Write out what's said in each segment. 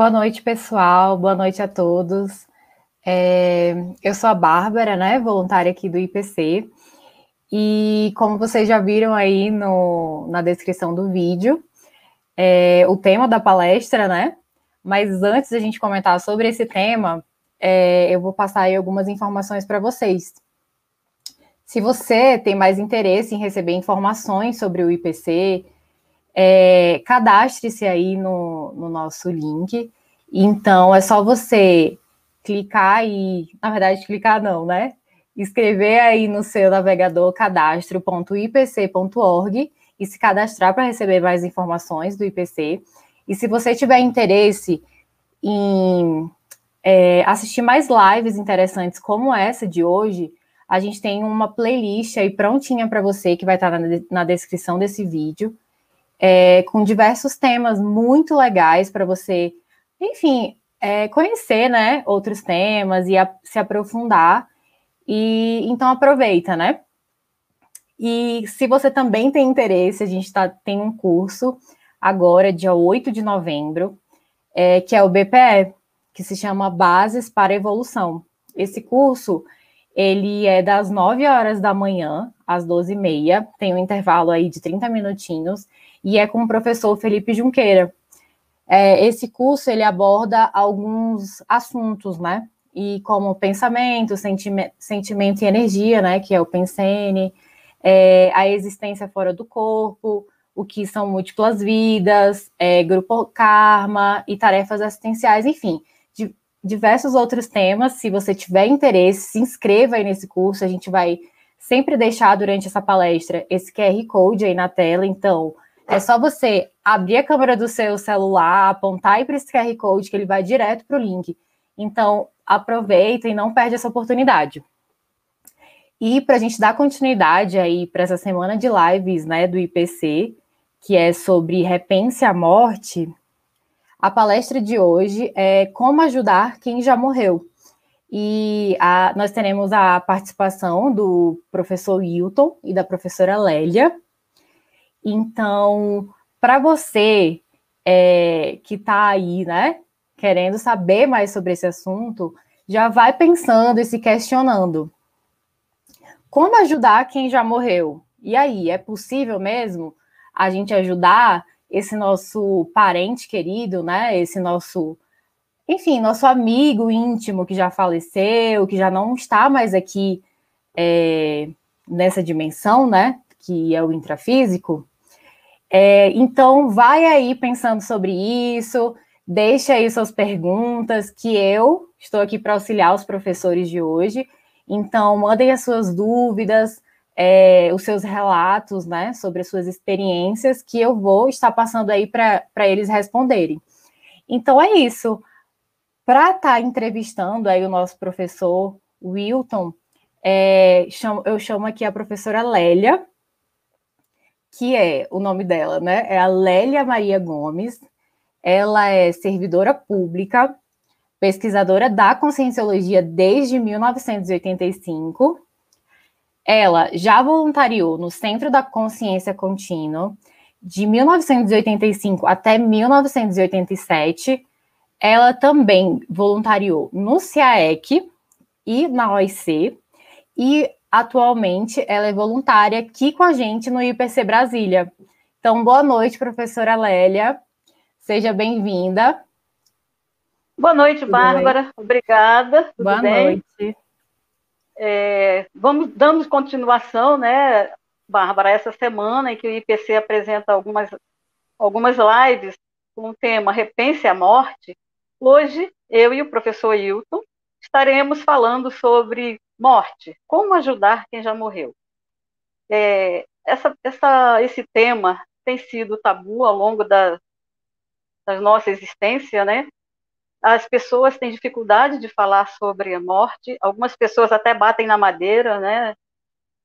Boa noite, pessoal. Boa noite a todos. É, eu sou a Bárbara, né, voluntária aqui do IPC. E como vocês já viram aí no, na descrição do vídeo, é, o tema da palestra, né? Mas antes da gente comentar sobre esse tema, é, eu vou passar aí algumas informações para vocês. Se você tem mais interesse em receber informações sobre o IPC, é, cadastre-se aí no, no nosso link. Então, é só você clicar e, na verdade, clicar não, né? Escrever aí no seu navegador cadastro.ipc.org e se cadastrar para receber mais informações do IPC. E se você tiver interesse em é, assistir mais lives interessantes como essa de hoje, a gente tem uma playlist aí prontinha para você que vai estar na, na descrição desse vídeo, é, com diversos temas muito legais para você, enfim, é, conhecer, né, outros temas e a, se aprofundar. E então aproveita, né? E se você também tem interesse, a gente tá, tem um curso agora, dia 8 de novembro, é, que é o BPE, que se chama Bases para Evolução. Esse curso, ele é das 9 horas da manhã às 12 e meia, tem um intervalo aí de 30 minutinhos, e é com o professor Felipe Junqueira. É, esse curso ele aborda alguns assuntos, né? E como pensamento, sentimento, sentimento e energia, né? Que é o Pensene, é, a existência fora do corpo, o que são múltiplas vidas, é, grupo karma e tarefas assistenciais, enfim, diversos outros temas. Se você tiver interesse, se inscreva aí nesse curso. A gente vai sempre deixar durante essa palestra esse QR Code aí na tela. Então, é só você abrir a câmera do seu celular, apontar para esse QR Code que ele vai direto para o link. Então, aproveita e não perde essa oportunidade. E para a gente dar continuidade aí para essa semana de lives né, do IPC, que é sobre repense a morte, a palestra de hoje é como ajudar quem já morreu. E a, nós teremos a participação do professor Wilton e da professora Lélia. Então, para você é, que está aí, né, querendo saber mais sobre esse assunto, já vai pensando e se questionando. Como ajudar quem já morreu? E aí, é possível mesmo a gente ajudar esse nosso parente querido, né? Esse nosso, enfim, nosso amigo íntimo que já faleceu, que já não está mais aqui é, nessa dimensão, né? Que é o intrafísico. É, então, vai aí pensando sobre isso, deixa aí suas perguntas, que eu estou aqui para auxiliar os professores de hoje. Então, mandem as suas dúvidas, é, os seus relatos, né, sobre as suas experiências, que eu vou estar passando aí para eles responderem. Então, é isso. Para estar tá entrevistando aí o nosso professor Wilton, é, eu chamo aqui a professora Lélia, que é o nome dela, né? É a Lélia Maria Gomes. Ela é servidora pública, pesquisadora da conscienciologia desde 1985. Ela já voluntariou no Centro da Consciência Contínua de 1985 até 1987. Ela também voluntariou no CIAEC e na OIC e Atualmente, ela é voluntária aqui com a gente no IPC Brasília. Então, boa noite, professora Lélia. Seja bem-vinda. Boa noite, Tudo Bárbara. Bem? Obrigada. Tudo boa bem? noite. É, vamos dando continuação, né, Bárbara, essa semana em que o IPC apresenta algumas, algumas lives com o tema Repense a Morte. Hoje, eu e o professor Hilton estaremos falando sobre Morte, como ajudar quem já morreu? É, essa, essa, esse tema tem sido tabu ao longo da, da nossa existência, né? As pessoas têm dificuldade de falar sobre a morte, algumas pessoas até batem na madeira, né?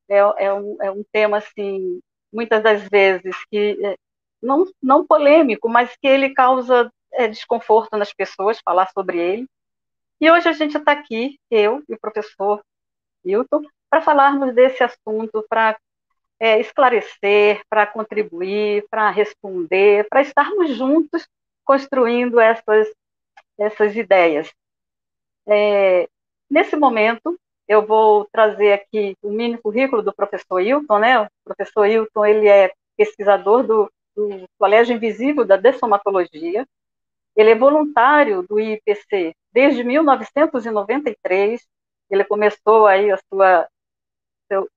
É, é, um, é um tema, assim, muitas das vezes, que é, não, não polêmico, mas que ele causa é, desconforto nas pessoas falar sobre ele. E hoje a gente está aqui, eu e o professor Hilton, para falarmos desse assunto, para é, esclarecer, para contribuir, para responder, para estarmos juntos construindo essas essas ideias. É, nesse momento, eu vou trazer aqui o mini currículo do professor Hilton, né? O professor Hilton, ele é pesquisador do, do Colégio Invisível da Dessomatologia, ele é voluntário do IPC desde 1993, ele começou aí a sua seu,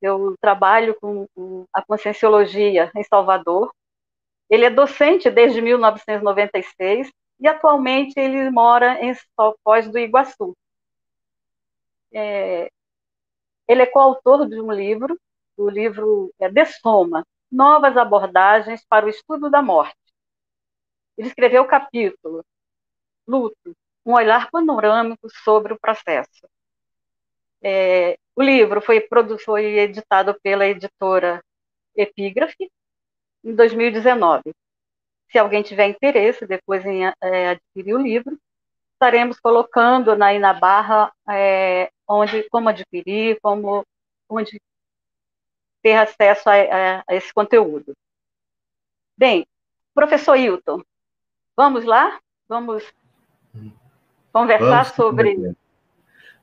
seu trabalho com, com a conscienciologia em Salvador. Ele é docente desde 1996 e atualmente ele mora em Foz do Iguaçu. É, ele é coautor de um livro, o livro é De Soma, Novas Abordagens para o Estudo da Morte. Ele escreveu o capítulo Luto, um olhar panorâmico sobre o processo. É, o livro foi, foi editado pela editora Epígrafe em 2019. Se alguém tiver interesse depois em é, adquirir o livro, estaremos colocando na, aí na barra é, onde, como adquirir, como, onde ter acesso a, a, a esse conteúdo. Bem, professor Hilton, vamos lá? Vamos conversar vamos, sobre.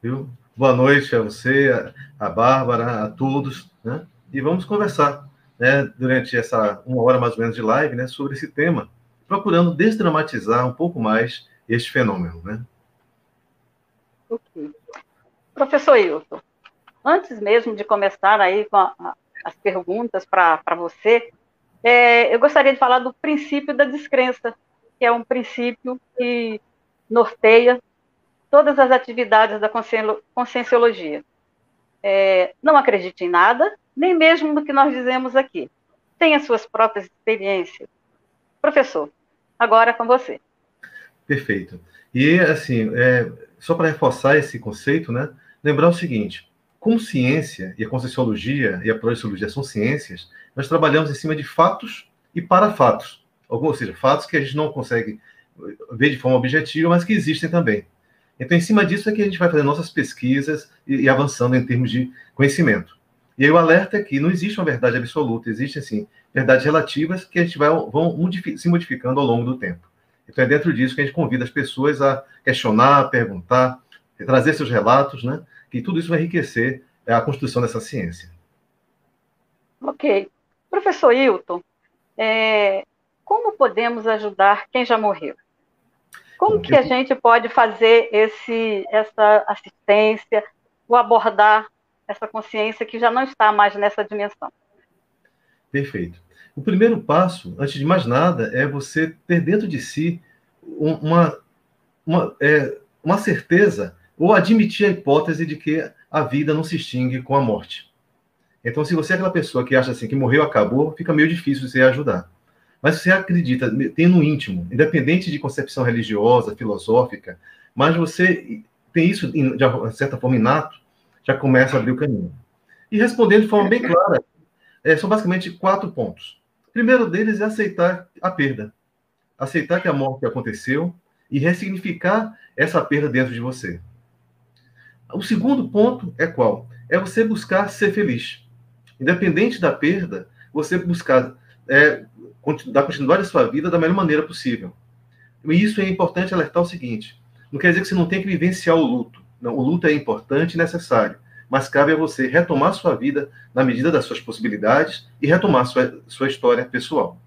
Viu? Boa noite a você, a, a Bárbara, a todos, né? E vamos conversar, né, durante essa uma hora mais ou menos de live, né, sobre esse tema, procurando desdramatizar um pouco mais este fenômeno, né? Ok. Professor Hilton, antes mesmo de começar aí com a, a, as perguntas para você, é, eu gostaria de falar do princípio da descrença, que é um princípio que norteia todas as atividades da conscienciologia. É, não acredite em nada, nem mesmo no que nós dizemos aqui. Tenha suas próprias experiências. Professor, agora é com você. Perfeito. E, assim, é, só para reforçar esse conceito, né, lembrar o seguinte: como ciência, e a conscienciologia e a projeciologia são ciências, nós trabalhamos em cima de fatos e para fatos. Ou seja, fatos que a gente não consegue ver de forma objetiva, mas que existem também. Então, em cima disso é que a gente vai fazer nossas pesquisas e, e avançando em termos de conhecimento. E aí o alerta é que não existe uma verdade absoluta, existem, assim, verdades relativas que a gente vai vão se modificando ao longo do tempo. Então, é dentro disso que a gente convida as pessoas a questionar, perguntar, trazer seus relatos, né? Que tudo isso vai enriquecer a construção dessa ciência. Ok. Professor Hilton, é, como podemos ajudar quem já morreu? Como que a gente pode fazer esse, essa assistência, ou abordar essa consciência que já não está mais nessa dimensão? Perfeito. O primeiro passo, antes de mais nada, é você ter dentro de si uma, uma, é, uma certeza ou admitir a hipótese de que a vida não se extingue com a morte. Então, se você é aquela pessoa que acha assim que morreu, acabou, fica meio difícil você ajudar. Mas você acredita, tem no íntimo, independente de concepção religiosa, filosófica, mas você tem isso, de certa forma, inato, já começa a abrir o caminho. E respondendo de forma bem clara, é, são basicamente quatro pontos. O primeiro deles é aceitar a perda. Aceitar que a morte aconteceu e ressignificar essa perda dentro de você. O segundo ponto é qual? É você buscar ser feliz. Independente da perda, você buscar é, dar continuidade à sua vida da melhor maneira possível. E isso é importante alertar o seguinte: não quer dizer que você não tem que vivenciar o luto. Não, o luto é importante e necessário, mas cabe a você retomar sua vida na medida das suas possibilidades e retomar sua, sua história pessoal.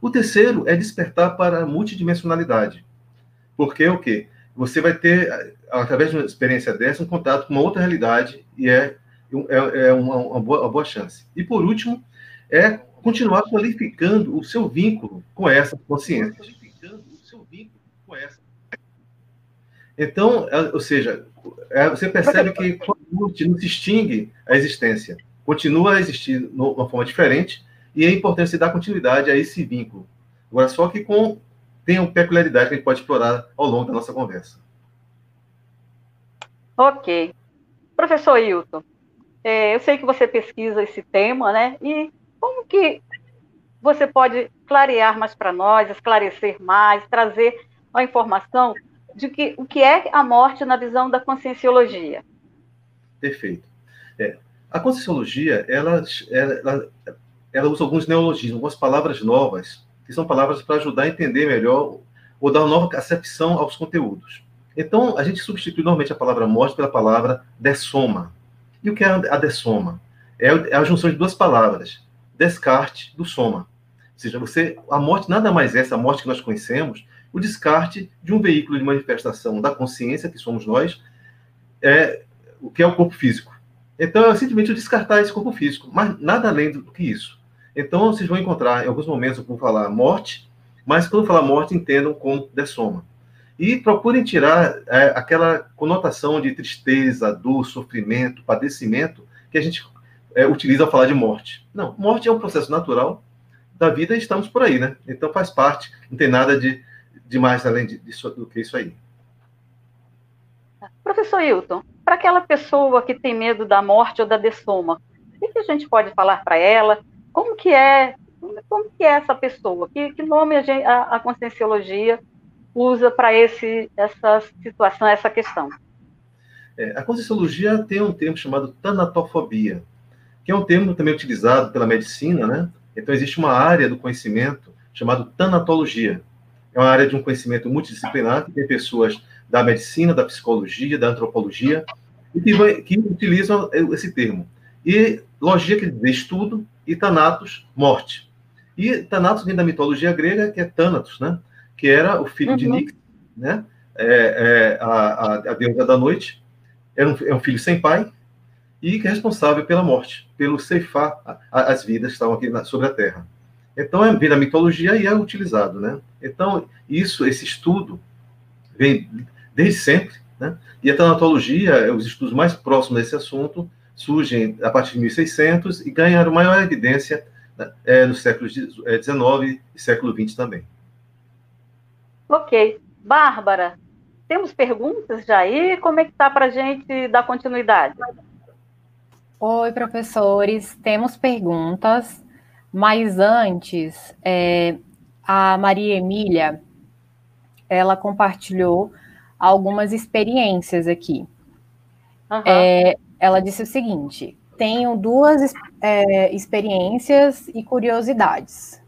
O terceiro é despertar para a multidimensionalidade. Porque o quê? Você vai ter, através de uma experiência dessa, um contato com uma outra realidade e é, é, é uma, uma, boa, uma boa chance. E por último, é continuar qualificando o seu vínculo com essa consciência. Então, é, ou seja, é, você percebe que não se extingue a existência, continua a existir de uma forma diferente, e é importante se dar continuidade a esse vínculo. Agora, só que com tem uma peculiaridade que a gente pode explorar ao longo da nossa conversa. Ok. Professor Hilton, é, eu sei que você pesquisa esse tema, né? E como que você pode clarear mais para nós, esclarecer mais, trazer a informação de que, o que é a morte na visão da conscienciologia? Perfeito. É, a conscienciologia, ela, ela, ela usa alguns neologismos, algumas palavras novas, que são palavras para ajudar a entender melhor ou dar uma nova acepção aos conteúdos. Então, a gente substitui normalmente a palavra morte pela palavra dessoma. E o que é a dessoma? É, é a junção de duas palavras, descarte do soma. Ou seja, você, a morte nada mais é essa morte que nós conhecemos, o descarte de um veículo de manifestação da consciência, que somos nós, é o que é o corpo físico. Então, é simplesmente descartar esse corpo físico, mas nada além do que isso. Então, vocês vão encontrar, em alguns momentos, eu vou falar morte, mas quando falar morte, entendam como dessoma. E procurem tirar é, aquela conotação de tristeza, dor, sofrimento, padecimento que a gente é, utiliza falar de morte. Não, morte é um processo natural da vida e estamos por aí, né? Então faz parte, não tem nada de, de mais além disso, do que isso aí. Professor Hilton, para aquela pessoa que tem medo da morte ou da dessoma, o que a gente pode falar para ela? Como que é, como que é essa pessoa? Que, que nome a, gente, a, a conscienciologia usa para essa situação, essa questão? É, a conscienciologia tem um termo chamado tanatofobia, que é um termo também utilizado pela medicina, né? Então existe uma área do conhecimento chamada tanatologia. É uma área de um conhecimento multidisciplinar que tem pessoas da medicina, da psicologia, da antropologia, e que, vai, que utilizam esse termo. E logia quer dizer estudo, e Thanatos, morte. E Thanatos vem da mitologia grega, que é Thanatos, né? Que era o filho uhum. de Nix, né? É, é, a, a, deusa da noite. Era um, é um filho sem pai e responsável pela morte, pelo ceifar as vidas que estavam aqui na, sobre a Terra. Então, é, vem da mitologia e é utilizado, né? Então, isso, esse estudo vem desde sempre, né? E a tanatologia, os estudos mais próximos desse assunto, surgem a partir de 1600 e ganharam maior evidência né, é, no século XIX é, e século XX também. Ok. Bárbara, temos perguntas já aí? Como é que está para a gente dar continuidade? Oi, professores. Temos perguntas, mas antes, é, a Maria Emília, ela compartilhou algumas experiências aqui. Uhum. É, ela disse o seguinte: tenho duas é, experiências e curiosidades.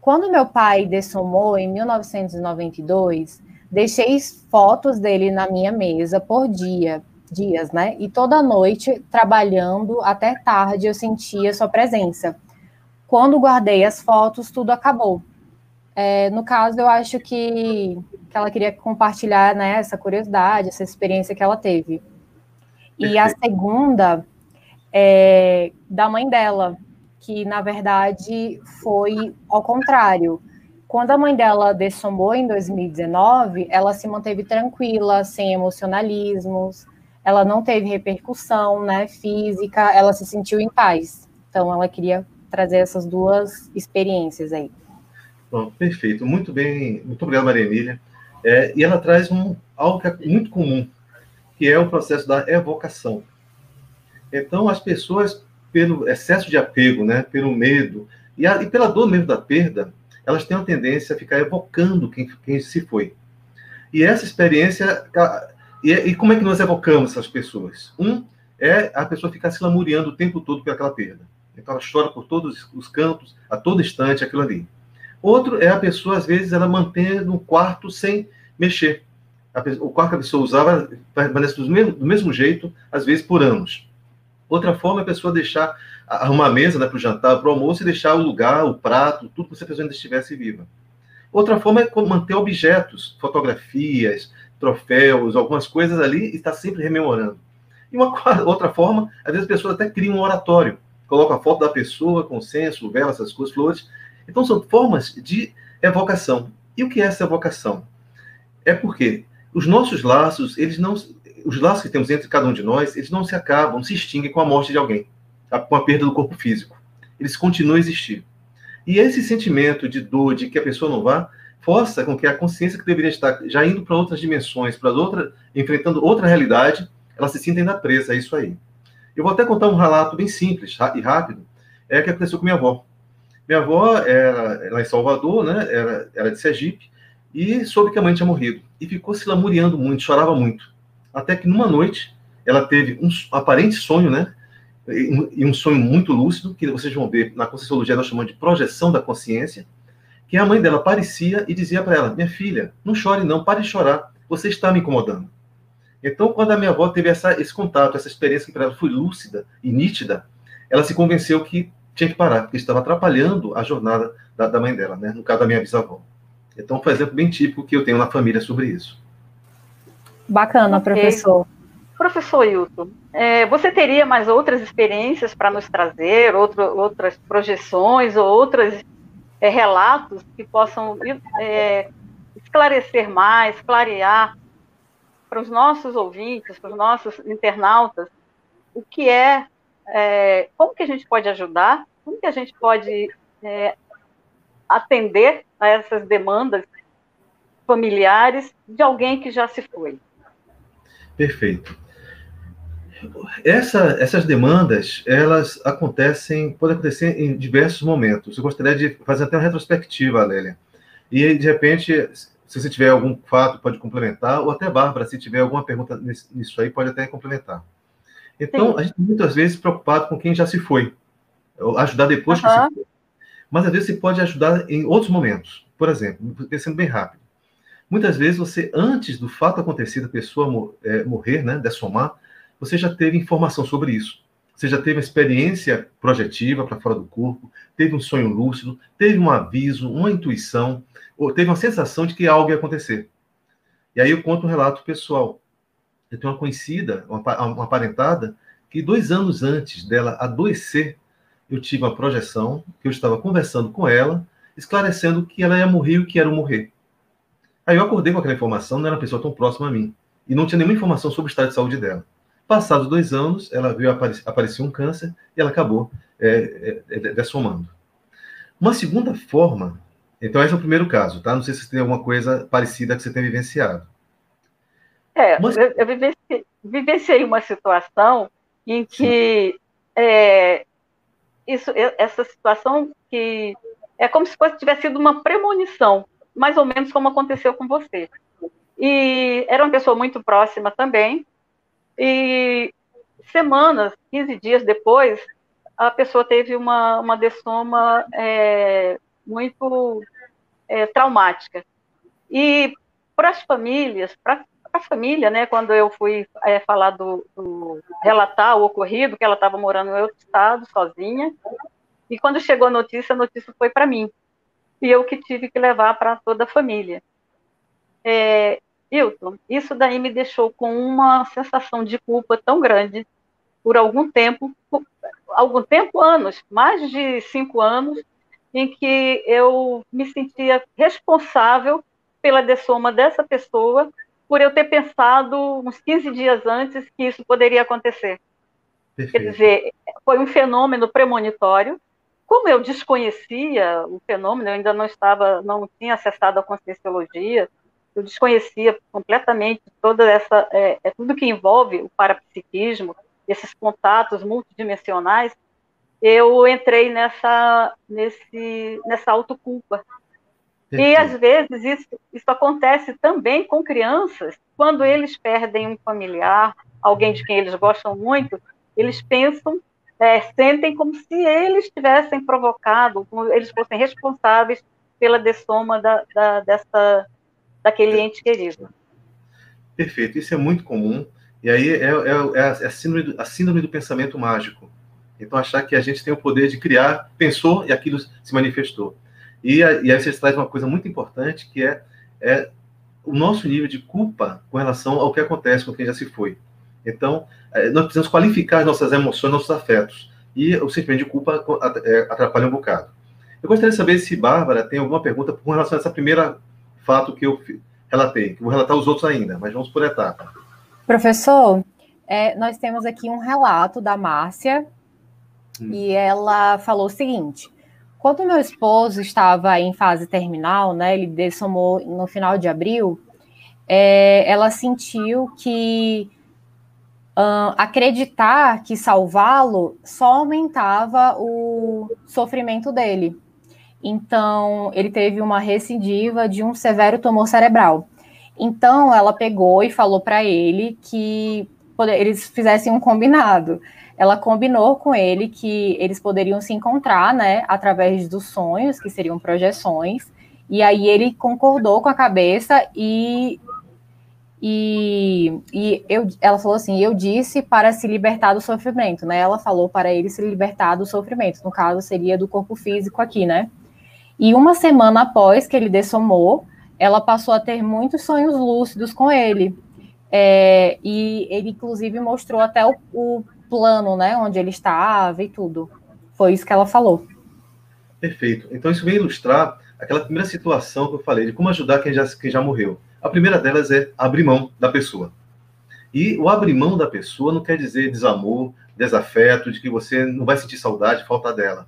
Quando meu pai dessomou em 1992, deixei fotos dele na minha mesa por dia, dias, né? E toda noite, trabalhando até tarde, eu sentia sua presença. Quando guardei as fotos, tudo acabou. É, no caso, eu acho que, que ela queria compartilhar né, essa curiosidade, essa experiência que ela teve. E a segunda é da mãe dela, que na verdade foi ao contrário. Quando a mãe dela dessomou em 2019, ela se manteve tranquila, sem emocionalismos, ela não teve repercussão né, física, ela se sentiu em paz. Então, ela queria trazer essas duas experiências aí. Bom, perfeito, muito bem, muito obrigado, Maria Emília. É, e ela traz um, algo que é muito comum que é o processo da evocação. Então, as pessoas, pelo excesso de apego, né, pelo medo, e, a, e pela dor mesmo da perda, elas têm a tendência a ficar evocando quem, quem se foi. E essa experiência. E, e, como é que nós evocamos essas pessoas? Um é a pessoa ficar se lamuriando o tempo todo por aquela perda. Então ela chora por todos os cantos, a todo instante, aquilo ali. Outro é a pessoa, às vezes, ela mantém no quarto sem mexer o quarto que a pessoa usava permanece do mesmo, do mesmo jeito, às vezes por anos. Outra forma é a pessoa deixar, arrumar a mesa né, para o jantar, para o almoço e deixar o lugar, o prato, tudo que a pessoa ainda estivesse viva. Outra forma é manter objetos, fotografias, troféus, algumas coisas ali e estar sempre rememorando. E uma outra forma, às vezes a pessoa até cria um oratório, coloca a foto da pessoa, consenso, vela, essas coisas, flores. Então são formas de evocação. E o que é essa evocação? É porque os nossos laços, eles não, os laços que temos entre cada um de nós, eles não se acabam, se extinguem com a morte de alguém, com a perda do corpo físico. Eles continuam a existir. E esse sentimento de dor, de que a pessoa não vá, força com que a consciência que deveria estar já indo para outras dimensões, para outra, enfrentando outra realidade, ela se sinta ainda presa a isso aí. Eu vou até contar um relato bem simples e rápido, é que aconteceu com minha avó. Minha avó era, era em Salvador, né? Era, era de Sergipe, e soube que a mãe tinha morrido. E ficou se lamuriando muito, chorava muito. Até que numa noite, ela teve um aparente sonho, né? E um sonho muito lúcido, que vocês vão ver na Conscienciologia, nós chamamos de projeção da consciência, que a mãe dela aparecia e dizia para ela: Minha filha, não chore não, pare de chorar, você está me incomodando. Então, quando a minha avó teve essa, esse contato, essa experiência que para ela foi lúcida e nítida, ela se convenceu que tinha que parar, porque estava atrapalhando a jornada da, da mãe dela, né? no caso da minha bisavó. Então, foi um exemplo bem típico que eu tenho na família sobre isso. Bacana, okay. professor. Professor Hilton, é, você teria mais outras experiências para nos trazer, outro, outras projeções ou outros é, relatos que possam é, esclarecer mais, clarear para os nossos ouvintes, para os nossos internautas, o que é, é, como que a gente pode ajudar, como que a gente pode é, atender a essas demandas familiares de alguém que já se foi. Perfeito. Essa, essas demandas, elas acontecem, podem acontecer em diversos momentos. Eu gostaria de fazer até uma retrospectiva, Lélia. E, de repente, se você tiver algum fato, pode complementar, ou até Bárbara, se tiver alguma pergunta nisso aí, pode até complementar. Então, Sim. a gente muitas vezes preocupado com quem já se foi, ajudar depois uhum. que se foi. Mas às vezes você pode ajudar em outros momentos. Por exemplo, pensando bem rápido. Muitas vezes você, antes do fato acontecido, a pessoa é, morrer, né, dessomar, você já teve informação sobre isso. Você já teve uma experiência projetiva para fora do corpo, teve um sonho lúcido, teve um aviso, uma intuição, ou teve uma sensação de que algo ia acontecer. E aí eu conto um relato pessoal. Eu tenho uma conhecida, uma, uma parentada, que dois anos antes dela adoecer, eu tive uma projeção, que eu estava conversando com ela, esclarecendo que ela ia morrer e que era morrer. Aí eu acordei com aquela informação, não era uma pessoa tão próxima a mim, e não tinha nenhuma informação sobre o estado de saúde dela. Passados dois anos, ela viu aparecer, aparecer um câncer e ela acabou é, é, é, dessomando. Uma segunda forma, então esse é o primeiro caso, tá? Não sei se tem alguma coisa parecida que você tem vivenciado. É, uma... eu, eu vivenciei, vivenciei, uma situação em que é, isso, essa situação que é como se fosse, tivesse sido uma premonição, mais ou menos como aconteceu com você. E era uma pessoa muito próxima também, e semanas, 15 dias depois, a pessoa teve uma, uma dessoma é, muito é, traumática. E para as famílias, para a família, né, quando eu fui é, falar do, do, relatar o ocorrido, que ela estava morando em outro estado, sozinha, e quando chegou a notícia, a notícia foi para mim, e eu que tive que levar para toda a família. É, Hilton, isso daí me deixou com uma sensação de culpa tão grande por algum tempo, por, algum tempo, anos, mais de cinco anos, em que eu me sentia responsável pela dessoma dessa pessoa por eu ter pensado uns 15 dias antes que isso poderia acontecer. Perfeito. Quer dizer, foi um fenômeno premonitório. Como eu desconhecia o fenômeno, eu ainda não estava, não tinha acessado a conscienciologia, eu desconhecia completamente toda essa, é, é tudo que envolve o parapsiquismo, esses contatos multidimensionais, eu entrei nessa, nesse, nessa autoculpa, e às vezes isso, isso acontece também com crianças, quando eles perdem um familiar, alguém de quem eles gostam muito, eles pensam, é, sentem como se eles tivessem provocado, como eles fossem responsáveis pela dessoma da, da, dessa, daquele ente querido. Perfeito, isso é muito comum. E aí é, é, é, a, síndrome do, a síndrome do pensamento mágico. Então, achar que a gente tem o poder de criar, pensou e aquilo se manifestou. E, e aí você traz uma coisa muito importante, que é, é o nosso nível de culpa com relação ao que acontece com quem já se foi. Então, é, nós precisamos qualificar as nossas emoções, nossos afetos. E o sentimento de culpa é, atrapalha um bocado. Eu gostaria de saber se Bárbara tem alguma pergunta com relação a essa primeira fato que eu relatei. Que vou relatar os outros ainda, mas vamos por etapa. Professor, é, nós temos aqui um relato da Márcia, hum. e ela falou o seguinte: quando meu esposo estava em fase terminal, né, ele dessomou no final de abril, é, ela sentiu que uh, acreditar que salvá-lo só aumentava o sofrimento dele. Então, ele teve uma recidiva de um severo tumor cerebral. Então, ela pegou e falou para ele que eles fizessem um combinado ela combinou com ele que eles poderiam se encontrar, né, através dos sonhos, que seriam projeções, E aí ele concordou com a cabeça e e, e eu, ela falou assim: eu disse para se libertar do sofrimento, né? Ela falou para ele se libertar do sofrimento, no caso seria do corpo físico aqui, né? E uma semana após que ele dessomou, ela passou a ter muitos sonhos lúcidos com ele. É, e ele, inclusive, mostrou até o, o plano, né? Onde ele estava e tudo. Foi isso que ela falou. Perfeito. Então, isso vem ilustrar aquela primeira situação que eu falei, de como ajudar quem já, quem já morreu. A primeira delas é abrir mão da pessoa. E o abrir mão da pessoa não quer dizer desamor, desafeto, de que você não vai sentir saudade, falta dela.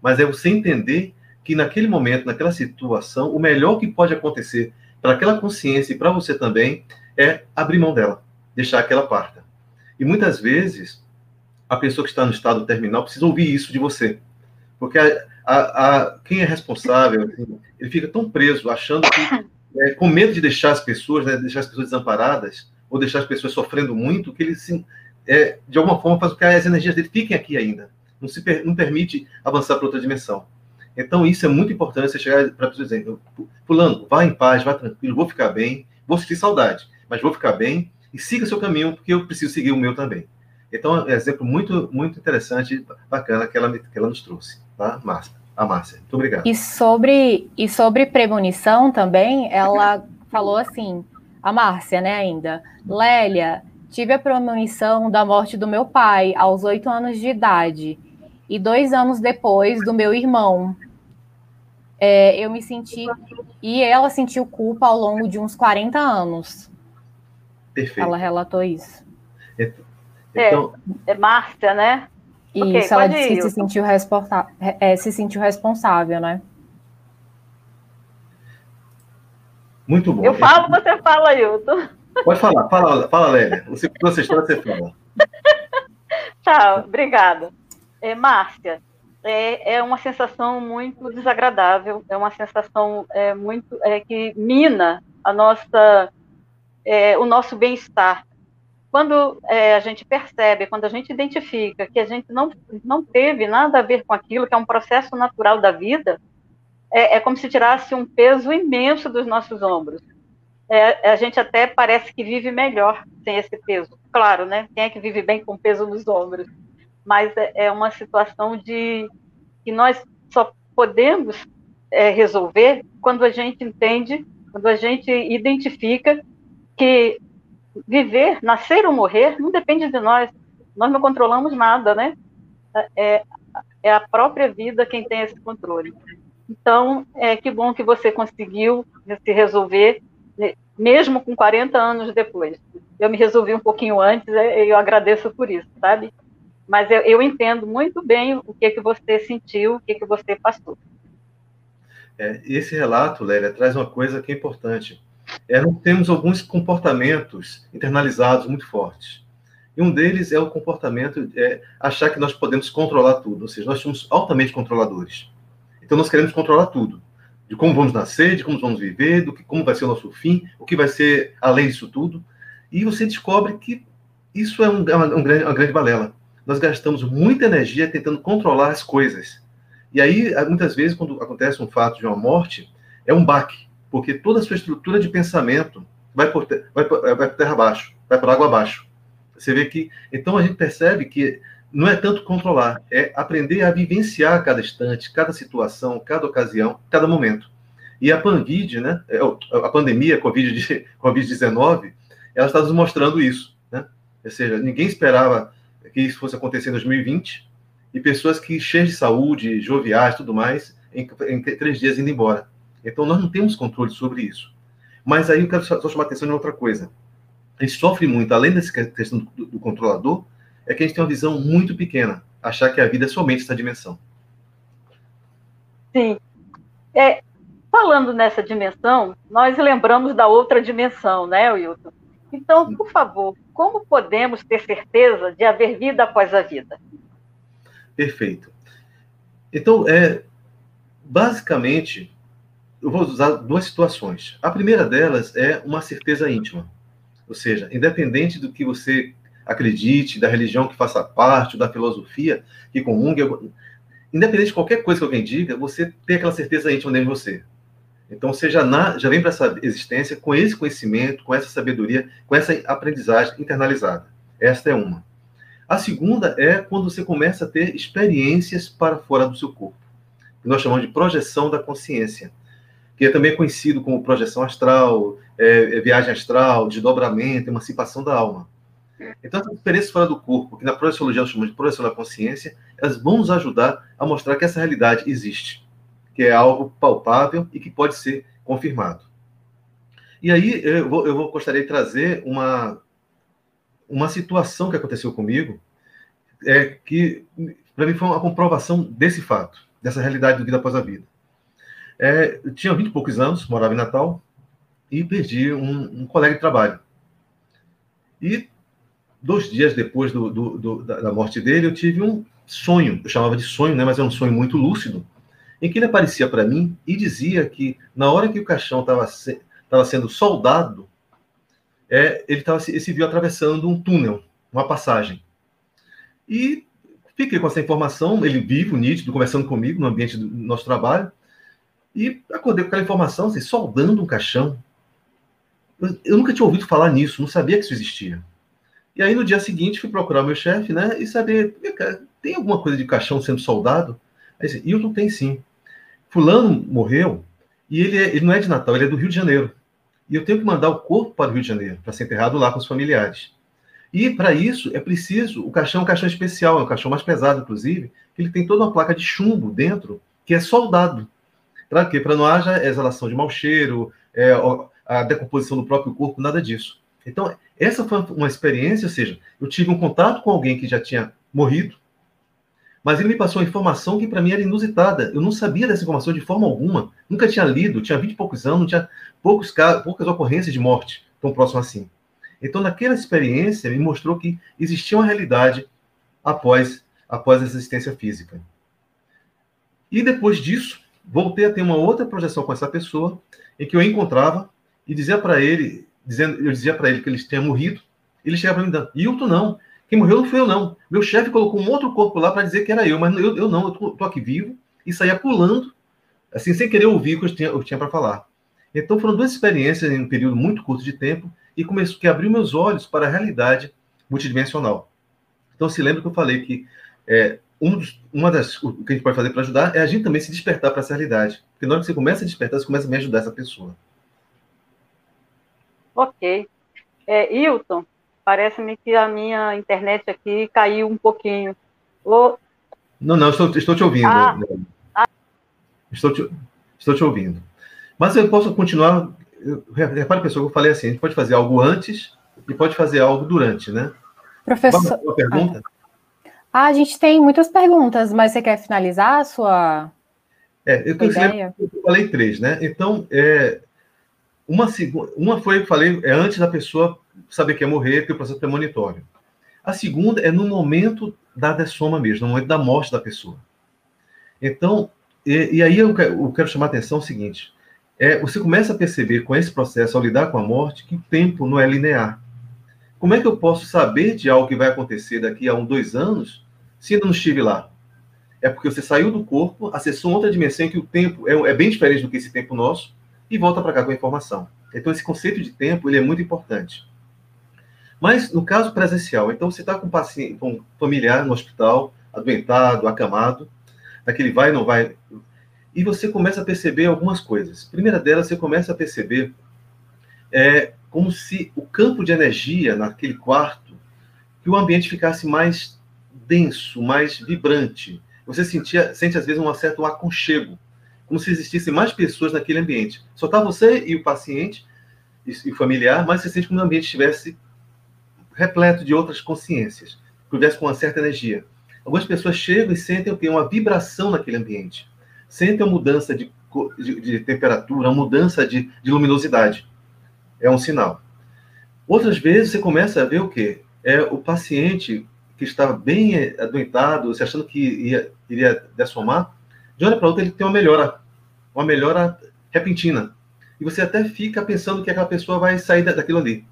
Mas é você entender que naquele momento, naquela situação, o melhor que pode acontecer para aquela consciência e para você também é abrir mão dela, deixar que ela parta. E muitas vezes, a pessoa que está no estado terminal precisa ouvir isso de você. Porque a, a, a quem é responsável, assim, ele fica tão preso, achando que é, com medo de deixar as pessoas, né, deixar as pessoas desamparadas, ou deixar as pessoas sofrendo muito, que ele, é, de alguma forma, faz com que as energias dele fiquem aqui ainda. Não, se, não permite avançar para outra dimensão. Então, isso é muito importante, você chegar para a pessoa dizendo, fulano, vá em paz, vá tranquilo, vou ficar bem, vou sentir saudade, mas vou ficar bem, e siga seu caminho, porque eu preciso seguir o meu também. Então, é um exemplo muito, muito interessante, bacana, que ela, que ela nos trouxe, tá, Márcia? a Márcia. Muito obrigado. E sobre, e sobre premonição também, ela falou assim, a Márcia, né, ainda, Lélia, tive a premonição da morte do meu pai aos oito anos de idade e dois anos depois do meu irmão. É, eu me senti e ela sentiu culpa ao longo de uns 40 anos. Perfeito. Ela relatou isso. Então, é, é Márcia, né? Okay, Isso, ela disse que se sentiu, é, se sentiu responsável, né? Muito bom. Eu falo, você fala, Hilton. Pode falar, fala, fala, Lélia. Você contou essa história, você fala. Tchau, obrigada. É, Márcia, é, é uma sensação muito desagradável, é uma sensação é, muito é, que mina a nossa, é, o nosso bem-estar quando é, a gente percebe, quando a gente identifica que a gente não, não teve nada a ver com aquilo, que é um processo natural da vida, é, é como se tirasse um peso imenso dos nossos ombros. É, a gente até parece que vive melhor sem esse peso. Claro, né? Quem é que vive bem com peso nos ombros? Mas é, é uma situação de que nós só podemos é, resolver quando a gente entende, quando a gente identifica que viver, nascer ou morrer, não depende de nós. Nós não controlamos nada, né? É, é a própria vida quem tem esse controle. Então, é que bom que você conseguiu se resolver, né, mesmo com 40 anos depois. Eu me resolvi um pouquinho antes, é, eu agradeço por isso, sabe? Mas eu, eu entendo muito bem o que que você sentiu, o que que você passou. É, esse relato, Lélia, traz uma coisa que é importante é, temos alguns comportamentos internalizados muito fortes. E um deles é o comportamento de é, achar que nós podemos controlar tudo, ou seja, nós somos altamente controladores. Então nós queremos controlar tudo, de como vamos nascer, de como vamos viver, do que como vai ser o nosso fim, o que vai ser além disso tudo. E você descobre que isso é, um, é uma, um grande, uma grande balela. Nós gastamos muita energia tentando controlar as coisas. E aí, muitas vezes, quando acontece um fato de uma morte, é um baque porque toda a sua estrutura de pensamento vai por, vai por, vai por terra abaixo, vai por água abaixo. Você vê que. Então a gente percebe que não é tanto controlar, é aprender a vivenciar cada instante, cada situação, cada ocasião, cada momento. E a Panvid, né, é, a pandemia, a Covid-19, ela está nos mostrando isso. Né? Ou seja, ninguém esperava que isso fosse acontecer em 2020, e pessoas que cheias de saúde, joviais tudo mais, em, em três dias indo embora. Então, nós não temos controle sobre isso. Mas aí eu quero só chamar a atenção de outra coisa. A gente sofre muito, além dessa questão do, do controlador, é que a gente tem uma visão muito pequena, achar que a vida é somente essa dimensão. Sim. É, falando nessa dimensão, nós lembramos da outra dimensão, né, Wilton? Então, por favor, como podemos ter certeza de haver vida após a vida? Perfeito. Então, é, basicamente, eu vou usar duas situações. A primeira delas é uma certeza íntima. Ou seja, independente do que você acredite, da religião que faça parte, da filosofia que comungue, independente de qualquer coisa que alguém diga, você tem aquela certeza íntima dentro de você. Então você já, na, já vem para essa existência com esse conhecimento, com essa sabedoria, com essa aprendizagem internalizada. Esta é uma. A segunda é quando você começa a ter experiências para fora do seu corpo, que nós chamamos de projeção da consciência, que é também conhecido como projeção astral, é, é viagem astral, desdobramento, emancipação da alma. Então, essas experiências fora do corpo, que na projeciologia nós chamamos de projeção da consciência, elas vão nos ajudar a mostrar que essa realidade existe, que é algo palpável e que pode ser confirmado. E aí, eu, vou, eu gostaria de trazer uma, uma situação que aconteceu comigo, é que para mim foi uma comprovação desse fato, dessa realidade do vida após a vida. É, eu tinha 20 e poucos anos, morava em Natal, e perdi um, um colega de trabalho. E dois dias depois do, do, do, da morte dele, eu tive um sonho, eu chamava de sonho, né, mas é um sonho muito lúcido, em que ele aparecia para mim e dizia que na hora que o caixão estava se, sendo soldado, é, ele, tava, ele se viu atravessando um túnel, uma passagem. E fiquei com essa informação, ele vivo, nítido, conversando comigo no ambiente do nosso trabalho, e acordei com aquela informação, assim, soldando um caixão. Eu, eu, nunca tinha ouvido falar nisso, não sabia que isso existia. E aí, no dia seguinte, fui procurar meu chefe, né, e saber, tem alguma coisa de caixão sendo soldado? Disse, Hilton tem sim. Fulano morreu, e ele, é, ele não é de Natal, ele é do Rio de Janeiro. E eu tenho que mandar o corpo para o Rio de Janeiro, para ser enterrado lá com os familiares. E para isso é preciso, o caixão é um caixão especial, é um caixão mais pesado, inclusive, que ele tem toda uma placa de chumbo dentro, que é soldado. Para quê? Para não haja exalação de mau cheiro, é, a decomposição do próprio corpo, nada disso. Então, essa foi uma experiência, ou seja, eu tive um contato com alguém que já tinha morrido, mas ele me passou uma informação que para mim era inusitada. Eu não sabia dessa informação de forma alguma, nunca tinha lido, tinha vinte e poucos anos, tinha poucos, poucas ocorrências de morte tão próximo assim. Então, naquela experiência, me mostrou que existia uma realidade após, após a existência física. E depois disso, voltei a ter uma outra projeção com essa pessoa, em que eu encontrava e dizia para ele, dizendo, eu dizia para ele que ele tinha morrido, ele chegava para mim dizendo, Hilton não, quem morreu não foi eu não. Meu chefe colocou um outro corpo lá para dizer que era eu, mas eu, eu não, eu tô, tô, aqui vivo, e saía pulando, assim, sem querer ouvir o que eu tinha, tinha para falar. Então foram duas experiências em um período muito curto de tempo, e começou que abriu meus olhos para a realidade multidimensional. Então se lembra que eu falei que é, um dos, uma das o que a gente pode fazer para ajudar é a gente também se despertar para essa realidade, porque na hora que você começa a despertar, você começa a me ajudar essa pessoa. Ok. É, Hilton, parece-me que a minha internet aqui caiu um pouquinho. Não, não, estou, estou te ouvindo. Ah, ah. Estou, te, estou te ouvindo. Mas eu posso continuar repare, pessoal, que eu falei assim: a gente pode fazer algo antes e pode fazer algo durante, né? Professor. Uma pergunta? Ah, a gente tem muitas perguntas, mas você quer finalizar a sua. É, eu, ideia? eu falei três, né? Então, é, uma, uma foi, eu falei, é antes da pessoa saber que ia morrer, que o processo premonitório. A segunda é no momento da dessoma mesmo, no momento da morte da pessoa. Então, e, e aí eu quero, eu quero chamar a atenção o seguinte: é, você começa a perceber com esse processo, ao lidar com a morte, que o tempo não é linear. Como é que eu posso saber de algo que vai acontecer daqui a um, dois anos, se ainda não estive lá? É porque você saiu do corpo, acessou outra dimensão em que o tempo é, é bem diferente do que esse tempo nosso, e volta para cá com a informação. Então, esse conceito de tempo ele é muito importante. Mas, no caso presencial, então você está com um paciente, com um familiar no hospital, adoentado, acamado, daquele vai não vai, e você começa a perceber algumas coisas. Primeira delas, você começa a perceber é, como se o campo de energia naquele quarto, que o ambiente ficasse mais denso, mais vibrante. Você sentia, sente às vezes um certo aconchego, como se existissem mais pessoas naquele ambiente. Só está você e o paciente e o familiar, mas você sente como o ambiente estivesse repleto de outras consciências, que tivesse com uma certa energia. Algumas pessoas chegam e sentem o Uma vibração naquele ambiente sente a mudança de, de, de temperatura, a mudança de, de, luminosidade. É um sinal. Outras vezes você começa a ver o quê? É o paciente que estava bem adoentado, se achando que ia, iria dessomar, de hora para outra ele tem uma melhora, uma melhora repentina. E você até fica pensando que aquela pessoa vai sair daquilo ali.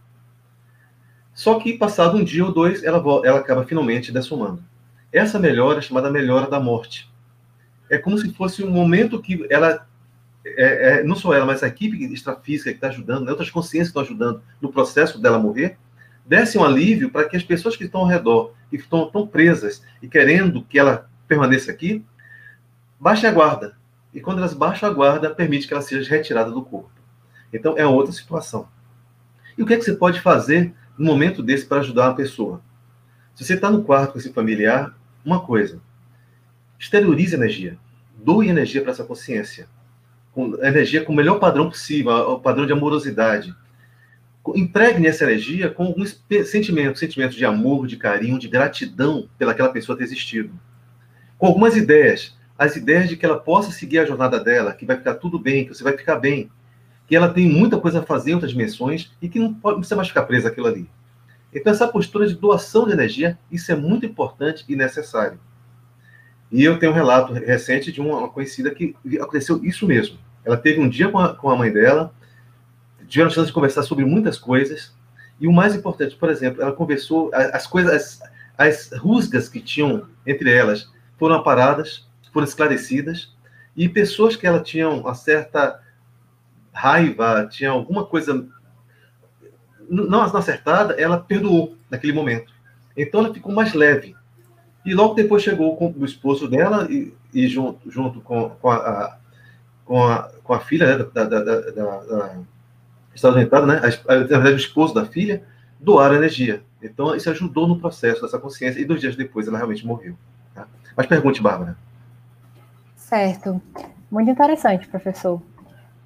Só que passado um dia ou dois, ela, ela acaba finalmente dessomando. Essa melhora é chamada melhora da morte é como se fosse um momento que ela é, é, não só ela, mas a equipe extrafísica que está ajudando, né, outras consciências que estão ajudando no processo dela morrer, desse um alívio para que as pessoas que estão ao redor, que estão tão presas e querendo que ela permaneça aqui, baixem a guarda. E quando elas baixam a guarda, permite que ela seja retirada do corpo. Então, é outra situação. E o que, é que você pode fazer no momento desse para ajudar a pessoa? Se você está no quarto com esse familiar, uma coisa, exteriorize energia. Doe energia para essa consciência. Com energia com o melhor padrão possível, o padrão de amorosidade. Impregne essa energia com alguns sentimentos, sentimentos de amor, de carinho, de gratidão pelaquela pessoa ter existido. Com algumas ideias, as ideias de que ela possa seguir a jornada dela, que vai ficar tudo bem, que você vai ficar bem, que ela tem muita coisa a fazer em outras dimensões e que não, pode, precisa mais ficar presa àquilo ali. Então, essa postura de doação de energia, isso é muito importante e necessário. E eu tenho um relato recente de uma conhecida que aconteceu isso mesmo. Ela teve um dia com a, com a mãe dela, tiveram chance de conversar sobre muitas coisas, e o mais importante, por exemplo, ela conversou, as coisas, as, as rusgas que tinham entre elas foram aparadas, foram esclarecidas, e pessoas que ela tinha uma certa raiva, tinha alguma coisa não acertada, ela perdoou naquele momento. Então ela ficou mais leve. E logo depois chegou com o esposo dela e, e junto, junto com, com, a, com, a, com a filha né, da, da, da, da né, na verdade o esposo da filha, doaram energia. Então isso ajudou no processo dessa consciência e dois dias depois ela realmente morreu. Tá? Mas pergunte, Bárbara. Certo. Muito interessante, professor.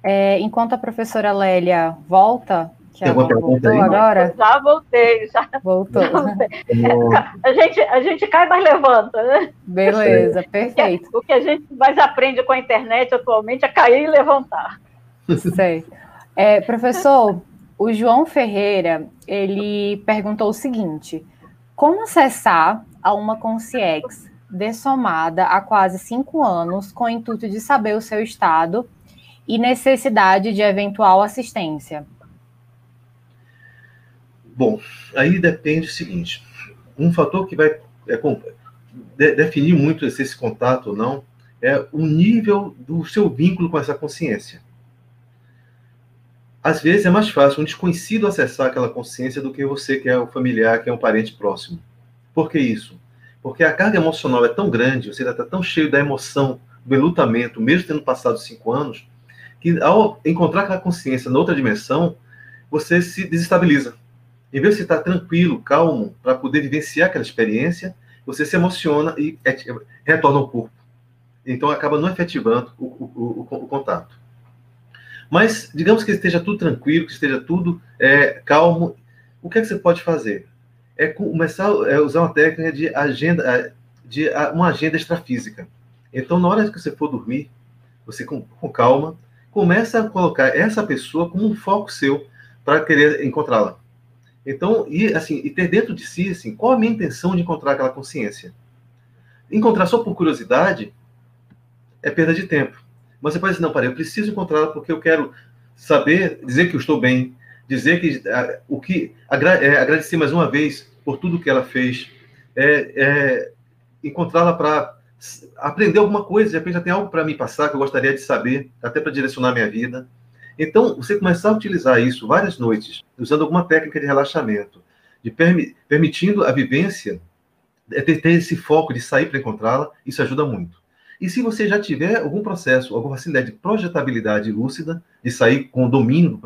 É, enquanto a professora Lélia volta, que ela voltou agora? Já voltei, já. Voltou. a, gente, a gente cai, mas levanta, né? Beleza, perfeito. O que a gente mais aprende com a internet atualmente é cair e levantar. Certo. É, professor, o João Ferreira, ele perguntou o seguinte, como acessar a uma consciex dessomada há quase cinco anos com o intuito de saber o seu estado e necessidade de eventual assistência? Bom, aí depende o seguinte: um fator que vai é, de, definir muito se esse contato ou não é o nível do seu vínculo com essa consciência. Às vezes é mais fácil um desconhecido acessar aquela consciência do que você que é o familiar, que é um parente próximo. Por que isso? Porque a carga emocional é tão grande, você ainda está tão cheio da emoção, do enlutamento, mesmo tendo passado cinco anos, que ao encontrar aquela consciência noutra dimensão, você se desestabiliza. Em vez de estar tranquilo, calmo, para poder vivenciar aquela experiência, você se emociona e retorna ao corpo. Então acaba não efetivando o, o, o, o contato. Mas digamos que esteja tudo tranquilo, que esteja tudo é, calmo, o que, é que você pode fazer? É começar a é, usar uma técnica de agenda, de uma agenda extrafísica. Então, na hora que você for dormir, você com, com calma, começa a colocar essa pessoa como um foco seu para querer encontrá-la. Então, e assim, e ter dentro de si, assim, qual a minha intenção de encontrar aquela consciência? Encontrar só por curiosidade é perda de tempo. Mas você pode dizer, não, parei, eu preciso encontrá-la porque eu quero saber, dizer que eu estou bem, dizer que o que agra, é, agradecer mais uma vez por tudo que ela fez, é, é encontrá-la para aprender alguma coisa, de repente já tem algo para me passar que eu gostaria de saber, até para direcionar minha vida. Então, você começar a utilizar isso várias noites, usando alguma técnica de relaxamento, de permi permitindo a vivência, é ter, ter esse foco de sair para encontrá-la, isso ajuda muito. E se você já tiver algum processo, alguma facilidade de projetabilidade lúcida, de sair com o domínio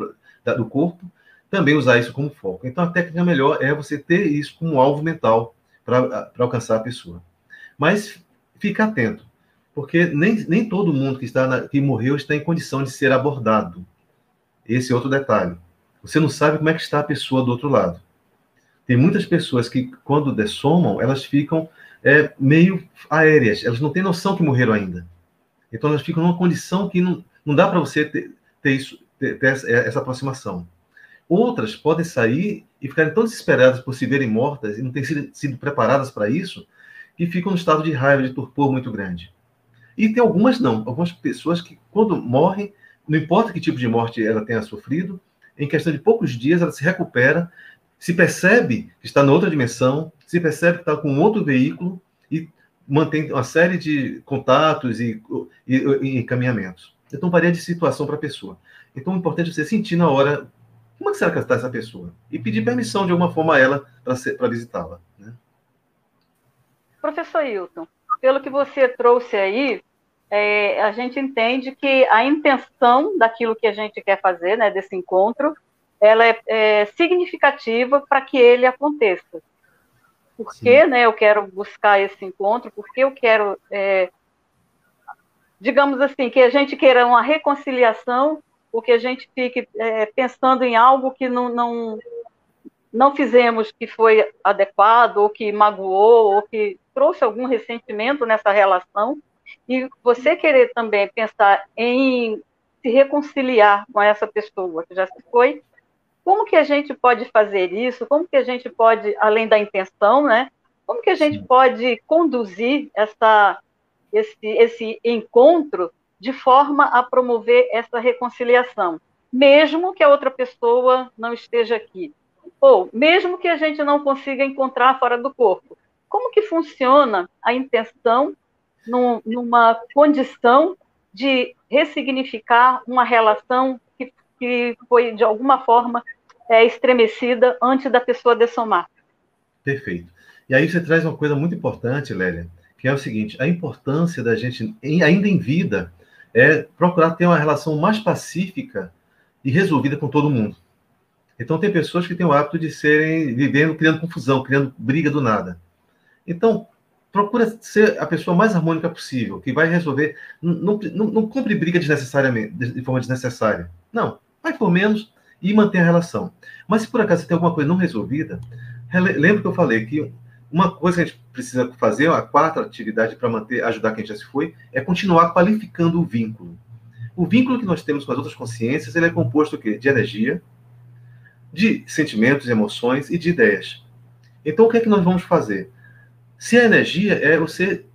do, corpo, também usar isso como foco. Então, a técnica melhor é você ter isso como alvo mental para alcançar a pessoa. Mas fica atento, porque nem, nem todo mundo que, está na, que morreu está em condição de ser abordado. Esse é outro detalhe. Você não sabe como é que está a pessoa do outro lado. Tem muitas pessoas que, quando dessomam, elas ficam é, meio aéreas, elas não têm noção que morreram ainda. Então, elas ficam numa condição que não, não dá para você ter, ter, isso, ter, ter essa, essa aproximação. Outras podem sair e ficarem tão desesperadas por se verem mortas e não terem sido, sido preparadas para isso, que ficam no estado de raiva, de torpor muito grande. E tem algumas não, algumas pessoas que quando morrem, não importa que tipo de morte ela tenha sofrido, em questão de poucos dias ela se recupera, se percebe que está na outra dimensão, se percebe que está com outro veículo e mantém uma série de contatos e, e, e encaminhamentos. Então, varia de situação para pessoa. Então, é importante você sentir na hora como é que será que está essa pessoa? E pedir permissão de alguma forma a ela para visitá-la. Né? Professor Hilton, pelo que você trouxe aí, é, a gente entende que a intenção daquilo que a gente quer fazer, né, desse encontro, ela é, é significativa para que ele aconteça. Por que né, eu quero buscar esse encontro? Porque eu quero, é, digamos assim, que a gente queira uma reconciliação, ou que a gente fique é, pensando em algo que não, não, não fizemos que foi adequado, ou que magoou, ou que trouxe algum ressentimento nessa relação, e você querer também pensar em se reconciliar com essa pessoa que já se foi, como que a gente pode fazer isso? Como que a gente pode, além da intenção, né? Como que a gente pode conduzir essa, esse, esse encontro de forma a promover essa reconciliação, mesmo que a outra pessoa não esteja aqui, ou mesmo que a gente não consiga encontrar fora do corpo. Como que funciona a intenção num, numa condição de ressignificar uma relação que, que foi de alguma forma é, estremecida antes da pessoa dessomar. Perfeito. E aí você traz uma coisa muito importante, Lélia, que é o seguinte: a importância da gente, ainda em vida, é procurar ter uma relação mais pacífica e resolvida com todo mundo. Então, tem pessoas que têm o hábito de serem vivendo, criando confusão, criando briga do nada. Então, procura ser a pessoa mais harmônica possível, que vai resolver. Não, não, não compre briga desnecessariamente, de forma desnecessária. Não. Vai por menos, e manter a relação. Mas se por acaso você tem alguma coisa não resolvida, lembra que eu falei que uma coisa que a gente precisa fazer, a quarta atividade para manter, ajudar quem já se foi, é continuar qualificando o vínculo. O vínculo que nós temos com as outras consciências, ele é composto de energia, de sentimentos, emoções e de ideias. Então, o que é que nós vamos fazer? Se a energia é você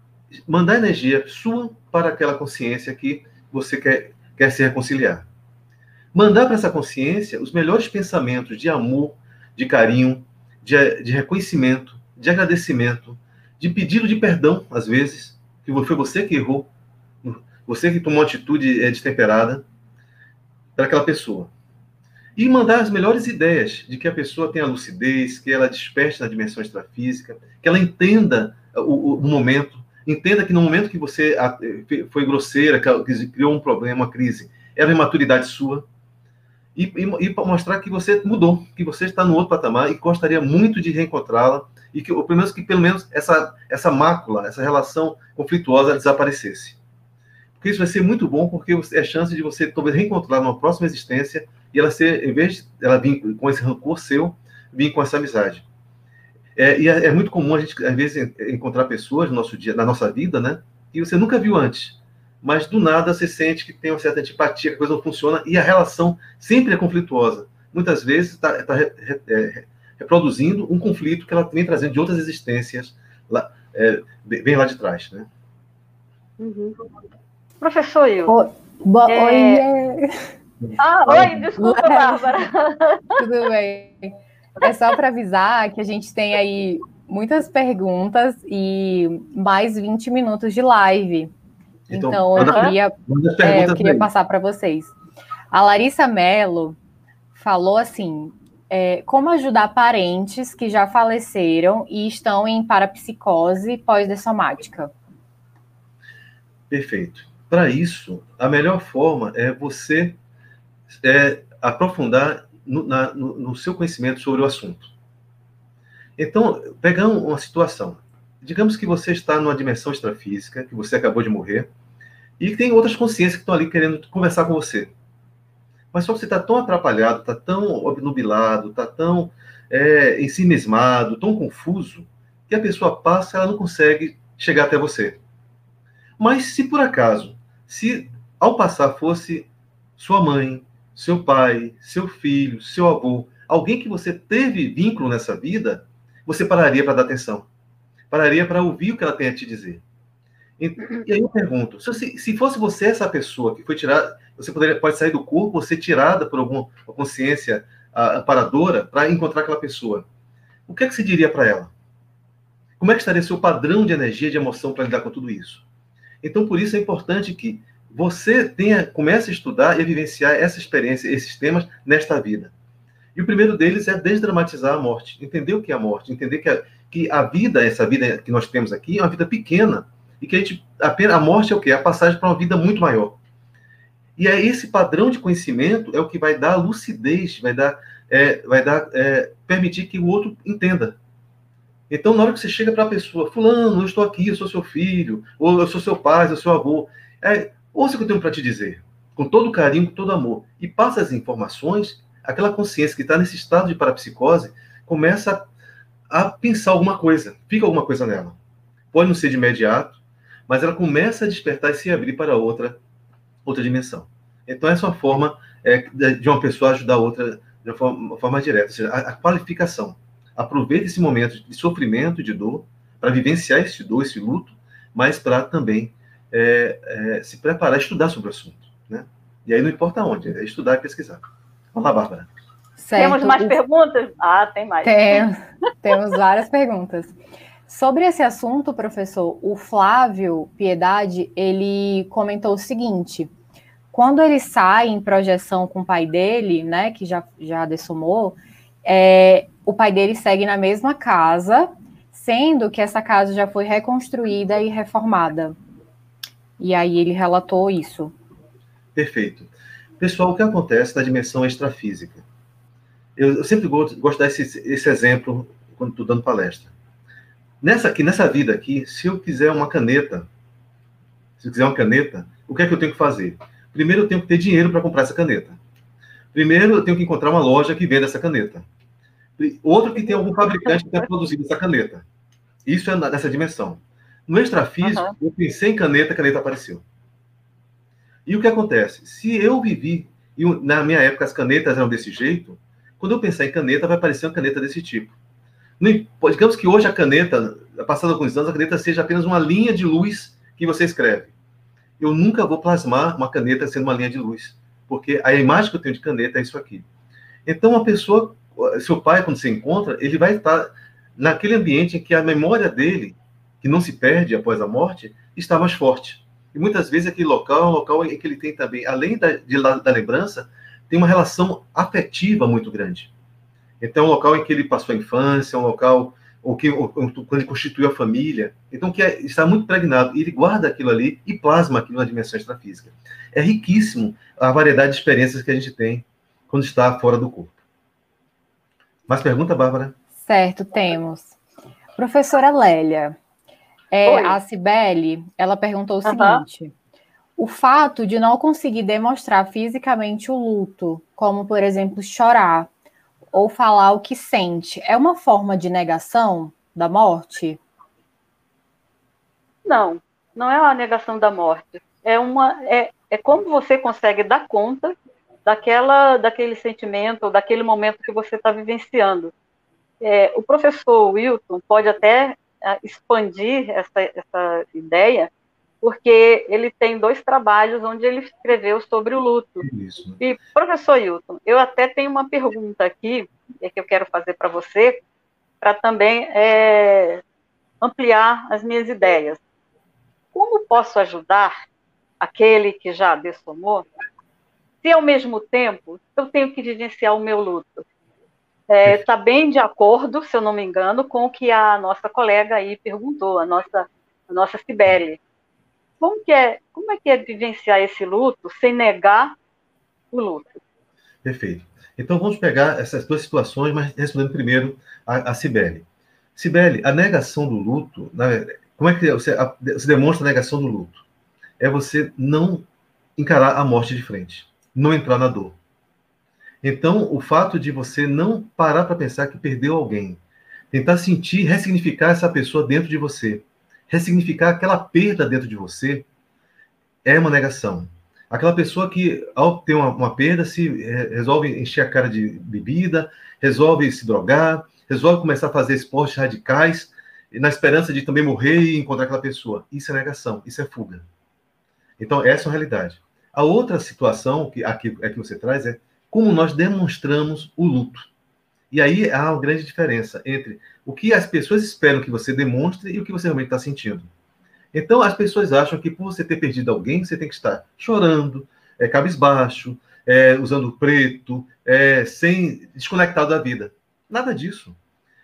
mandar energia sua para aquela consciência que você quer, quer se reconciliar mandar para essa consciência os melhores pensamentos de amor, de carinho, de, de reconhecimento, de agradecimento, de pedido de perdão, às vezes, que foi você que errou, você que tomou atitude é, destemperada para aquela pessoa. E mandar as melhores ideias de que a pessoa tenha lucidez, que ela desperte na dimensão extrafísica, que ela entenda o, o momento, entenda que no momento que você foi grosseira, que criou um problema, uma crise, era uma imaturidade sua, e, e, e mostrar que você mudou, que você está no outro patamar e gostaria muito de reencontrá-la e que, pelo menos, que pelo menos essa, essa mácula, essa relação conflituosa desaparecesse. Porque isso vai ser muito bom, porque é chance de você talvez reencontrar numa próxima existência e ela ser, em vez de ela vir com esse rancor seu, vir com essa amizade. É, e é, é, muito comum a gente, às vezes, encontrar pessoas no nosso dia, na nossa vida, né? Que você nunca viu antes mas do nada você sente que tem uma certa antipatia, que a coisa não funciona, e a relação sempre é conflituosa. Muitas vezes está tá, é, reproduzindo um conflito que ela vem trazendo de outras existências, lá, é, bem lá de trás. Né? Uhum. Professor Will. Oh, bo é... Oi, ah, oi, desculpa, Bárbara. Tudo bem. É só para avisar que a gente tem aí muitas perguntas e mais 20 minutos de live. Então, então eu queria, é, eu queria passar para vocês. A Larissa Mello falou assim: é, como ajudar parentes que já faleceram e estão em parapsicose pós-dessomática? Perfeito. Para isso, a melhor forma é você é, aprofundar no, na, no, no seu conhecimento sobre o assunto. Então, pegando uma situação, digamos que você está numa dimensão extrafísica, que você acabou de morrer, e tem outras consciências que estão ali querendo conversar com você. Mas só que você está tão atrapalhado, está tão obnubilado, está tão é, ensimismado, tão confuso, que a pessoa passa ela não consegue chegar até você. Mas se por acaso, se ao passar fosse sua mãe, seu pai, seu filho, seu avô, alguém que você teve vínculo nessa vida, você pararia para dar atenção. Pararia para ouvir o que ela tem a te dizer. E, e aí eu pergunto, se, se fosse você essa pessoa que foi tirada, você poderia, pode sair do corpo ou ser tirada por alguma consciência uh, amparadora para encontrar aquela pessoa. O que é que você diria para ela? Como é que estaria seu padrão de energia, de emoção para lidar com tudo isso? Então, por isso é importante que você tenha, comece a estudar e a vivenciar essa experiência, esses temas nesta vida. E o primeiro deles é desdramatizar a morte, entender o que é a morte, entender que a, que a vida, essa vida que nós temos aqui, é uma vida pequena e que a gente a morte é o quê? É a passagem para uma vida muito maior. E é esse padrão de conhecimento é o que vai dar lucidez, vai dar, é, vai dar, é, permitir que o outro entenda. Então, na hora que você chega para a pessoa, fulano, eu estou aqui, eu sou seu filho, ou eu sou seu pai, eu sou seu avô, é, ouça o que eu tenho para te dizer, com todo carinho, com todo amor, e passa as informações, aquela consciência que está nesse estado de parapsicose começa a, a pensar alguma coisa, fica alguma coisa nela. Pode não ser de imediato, mas ela começa a despertar e se abrir para outra, outra dimensão. Então, essa é uma forma é, de uma pessoa ajudar a outra de uma forma, uma forma direta, ou seja, a, a qualificação. Aproveita esse momento de sofrimento, de dor, para vivenciar esse dor, esse luto, mas para também é, é, se preparar, estudar sobre o assunto. Né? E aí não importa onde, é estudar e pesquisar. Vamos lá, Bárbara. Certo. Temos mais perguntas? Ah, tem mais. Tem, temos várias perguntas. Sobre esse assunto, professor, o Flávio Piedade, ele comentou o seguinte: quando ele sai em projeção com o pai dele, né, que já, já dessumou, é, o pai dele segue na mesma casa, sendo que essa casa já foi reconstruída e reformada. E aí ele relatou isso. Perfeito. Pessoal, o que acontece na dimensão extrafísica? Eu, eu sempre gosto, gosto de dar esse, esse exemplo quando estou dando palestra. Nessa, aqui, nessa vida aqui, se eu quiser uma caneta, se eu quiser uma caneta, o que é que eu tenho que fazer? Primeiro, eu tenho que ter dinheiro para comprar essa caneta. Primeiro, eu tenho que encontrar uma loja que venda essa caneta. Outro que tem algum fabricante que tenha produzido essa caneta. Isso é nessa dimensão. No extrafísico, uhum. eu pensei em caneta, a caneta apareceu. E o que acontece? Se eu vivi, e na minha época as canetas eram desse jeito, quando eu pensar em caneta, vai aparecer uma caneta desse tipo. Digamos que hoje a caneta, passando alguns anos, a caneta seja apenas uma linha de luz que você escreve. Eu nunca vou plasmar uma caneta sendo uma linha de luz, porque a imagem que eu tenho de caneta é isso aqui. Então, a pessoa, seu pai, quando se encontra, ele vai estar naquele ambiente em que a memória dele, que não se perde após a morte, está mais forte. E muitas vezes aquele local é um local em que ele tem também, além da, de, da lembrança, tem uma relação afetiva muito grande. Então, é um local em que ele passou a infância, um local ou que ou, quando ele constituiu a família. Então, que é, está muito pregnado. E ele guarda aquilo ali e plasma aquilo na dimensão extrafísica. É riquíssimo a variedade de experiências que a gente tem quando está fora do corpo. Mais pergunta, Bárbara? Certo, temos. Professora Lélia, é, a Cibele, ela perguntou o uhum. seguinte: o fato de não conseguir demonstrar fisicamente o luto, como por exemplo chorar ou falar o que sente, é uma forma de negação da morte? Não, não é uma negação da morte. É uma é, é como você consegue dar conta daquela daquele sentimento ou daquele momento que você está vivenciando. É, o professor Wilton pode até expandir essa, essa ideia, porque ele tem dois trabalhos onde ele escreveu sobre o luto. Isso. E, professor Hilton, eu até tenho uma pergunta aqui, é que eu quero fazer para você, para também é, ampliar as minhas ideias. Como posso ajudar aquele que já dessomou, se ao mesmo tempo eu tenho que vivenciar o meu luto? Está é, tá bem de acordo, se eu não me engano, com o que a nossa colega aí perguntou, a nossa, a nossa Cibele. Como, que é, como é que é vivenciar esse luto sem negar o luto? Perfeito. Então vamos pegar essas duas situações, mas respondendo primeiro a, a Cibele. Cibele, a negação do luto, como é que você, a, você demonstra a negação do luto? É você não encarar a morte de frente, não entrar na dor. Então, o fato de você não parar para pensar que perdeu alguém, tentar sentir, ressignificar essa pessoa dentro de você, ressignificar aquela perda dentro de você, é uma negação. Aquela pessoa que, ao ter uma, uma perda, se resolve encher a cara de bebida, resolve se drogar, resolve começar a fazer esportes radicais, na esperança de também morrer e encontrar aquela pessoa. Isso é negação, isso é fuga. Então, essa é a realidade. A outra situação que aqui é que você traz é como nós demonstramos o luto. E aí há uma grande diferença entre o que as pessoas esperam que você demonstre e o que você realmente está sentindo. Então, as pessoas acham que por você ter perdido alguém, você tem que estar chorando, é, cabisbaixo, é, usando preto, é, sem desconectado da vida. Nada disso.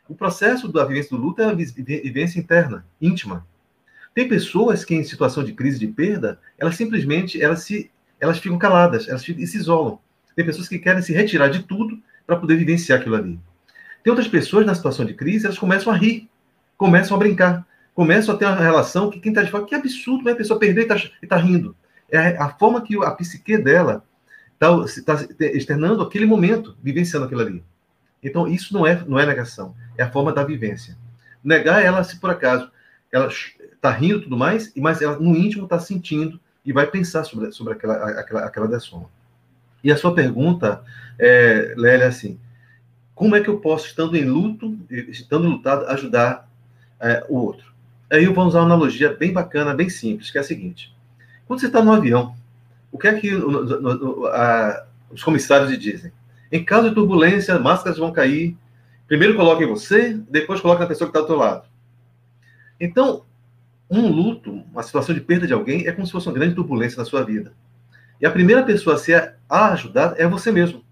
O processo da vivência do luto é a vivência interna, íntima. Tem pessoas que, em situação de crise de perda, elas simplesmente elas se, elas ficam caladas, elas se isolam. Tem pessoas que querem se retirar de tudo para poder vivenciar aquilo ali. Tem outras pessoas, na situação de crise, elas começam a rir, começam a brincar, começam a ter uma relação que quem está de fora, que absurdo, né? a pessoa perdeu e está tá rindo. É a forma que a psique dela está tá externando aquele momento, vivenciando aquilo ali. Então, isso não é, não é negação, é a forma da vivência. Negar ela, se por acaso ela está rindo e tudo mais, mas ela no íntimo está sentindo e vai pensar sobre, sobre aquela, aquela, aquela dessoma. E a sua pergunta, é, Lélia, é assim, como é que eu posso, estando em luto, estando lutado, ajudar é, o outro? Aí eu vou usar uma analogia bem bacana, bem simples, que é a seguinte. Quando você está no avião, o que é que no, no, a, os comissários dizem? Em caso de turbulência, máscaras vão cair. Primeiro coloque em você, depois coloque na pessoa que está do seu lado. Então, um luto, uma situação de perda de alguém, é como se fosse uma grande turbulência na sua vida. E a primeira pessoa a ser ajudada é você mesmo.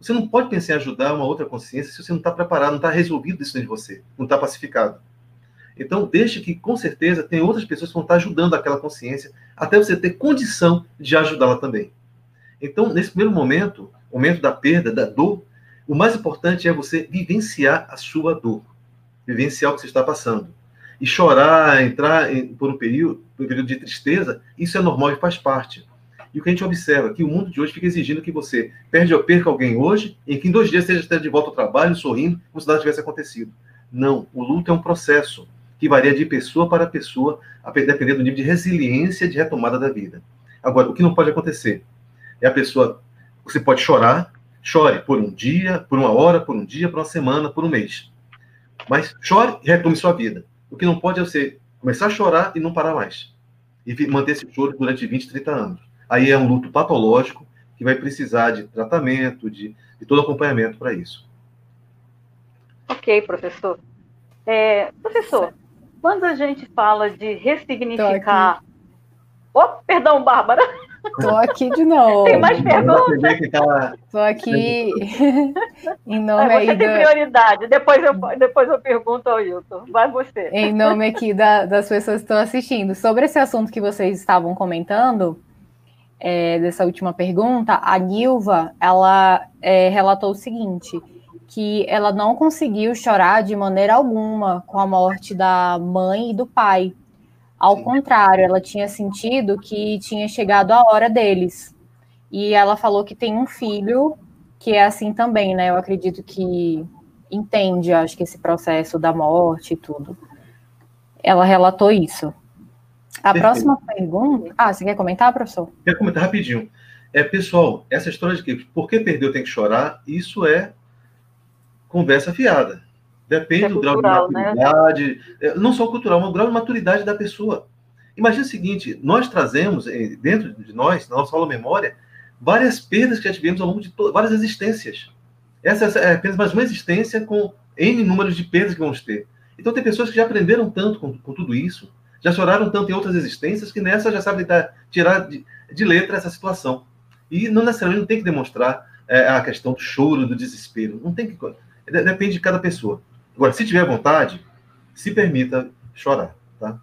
Você não pode pensar em ajudar uma outra consciência se você não está preparado, não está resolvido isso dentro de você, não está pacificado. Então, deixe que, com certeza, tem outras pessoas que vão estar ajudando aquela consciência, até você ter condição de ajudá-la também. Então, nesse primeiro momento, momento da perda, da dor, o mais importante é você vivenciar a sua dor, vivenciar o que você está passando. E chorar, entrar em, por um período, um período de tristeza, isso é normal e faz parte. E o que a gente observa é que o mundo de hoje fica exigindo que você perde ou perca alguém hoje, e que em dois dias seja de volta ao trabalho, sorrindo, como se nada tivesse acontecido. Não, o luto é um processo que varia de pessoa para pessoa, a depender do nível de resiliência de retomada da vida. Agora, o que não pode acontecer é a pessoa, você pode chorar, chore por um dia, por uma hora, por um dia, por uma semana, por um mês. Mas chore e retome sua vida. O que não pode é você começar a chorar e não parar mais. E manter esse choro durante 20, 30 anos. Aí é um luto patológico que vai precisar de tratamento, de, de todo acompanhamento para isso. Ok, professor. É, professor, quando a gente fala de ressignificar. Oh, perdão, Bárbara. Estou aqui de novo. Tem mais perguntas? Estou aqui em nome você aí tem da... prioridade. Depois eu, depois eu pergunto ao Hilton. Vai você. Em nome aqui da, das pessoas que estão assistindo. Sobre esse assunto que vocês estavam comentando, é, dessa última pergunta, a Nilva, ela é, relatou o seguinte que ela não conseguiu chorar de maneira alguma com a morte da mãe e do pai. Ao contrário, ela tinha sentido que tinha chegado a hora deles. E ela falou que tem um filho que é assim também, né? Eu acredito que entende, acho que esse processo da morte e tudo. Ela relatou isso. A Perfeito. próxima pergunta. Ah, você quer comentar, professor? Quero comentar rapidinho. É, pessoal, essa história de que por que perdeu tem que chorar, isso é conversa fiada. Depende é do grau de né? maturidade, né? não só cultural, mas o grau de maturidade da pessoa. Imagina o seguinte: nós trazemos eh, dentro de nós, na nossa aula memória, várias perdas que já tivemos ao longo de várias existências. Essa é apenas mais uma existência com N números de perdas que vamos ter. Então, tem pessoas que já aprenderam tanto com, com tudo isso, já choraram tanto em outras existências, que nessa já sabem tirar de, de letra essa situação. E não necessariamente não tem que demonstrar é, a questão do choro, do desespero. Não tem que Depende de cada pessoa. Agora, se tiver vontade, se permita chorar, tá?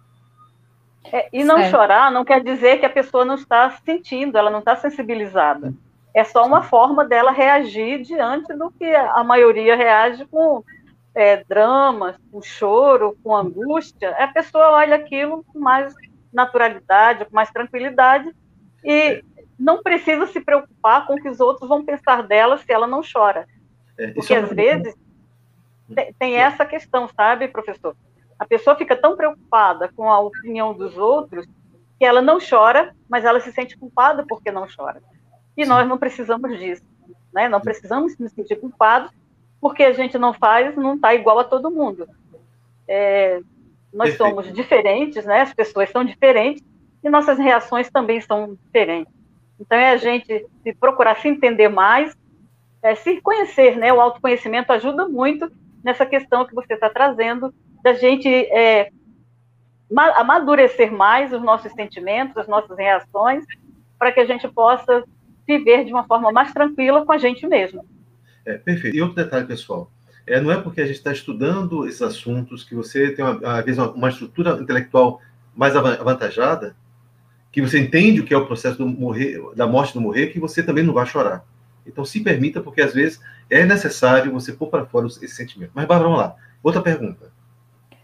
É, e não chorar não quer dizer que a pessoa não está sentindo, ela não está sensibilizada. É só uma forma dela reagir diante do que a maioria reage com é, dramas, com choro, com angústia. A pessoa olha aquilo com mais naturalidade, com mais tranquilidade e não precisa se preocupar com o que os outros vão pensar dela se ela não chora. É, Porque é às vezes tem essa questão, sabe, professor? A pessoa fica tão preocupada com a opinião dos outros que ela não chora, mas ela se sente culpada porque não chora. E nós não precisamos disso, né? Não precisamos nos sentir culpados porque a gente não faz, não está igual a todo mundo. É, nós Perfeito. somos diferentes, né? As pessoas são diferentes e nossas reações também são diferentes. Então é a gente procurar se entender mais é, se conhecer, né? O autoconhecimento ajuda muito nessa questão que você está trazendo, da gente é, amadurecer mais os nossos sentimentos, as nossas reações, para que a gente possa viver de uma forma mais tranquila com a gente mesmo. É, perfeito. E outro detalhe, pessoal, é, não é porque a gente está estudando esses assuntos que você tem, uma, às vezes, uma, uma estrutura intelectual mais avantajada, que você entende o que é o processo morrer, da morte do morrer, que você também não vai chorar. Então, se permita, porque às vezes é necessário você pôr para fora esse sentimento. Mas, Bárbara, vamos lá. Outra pergunta.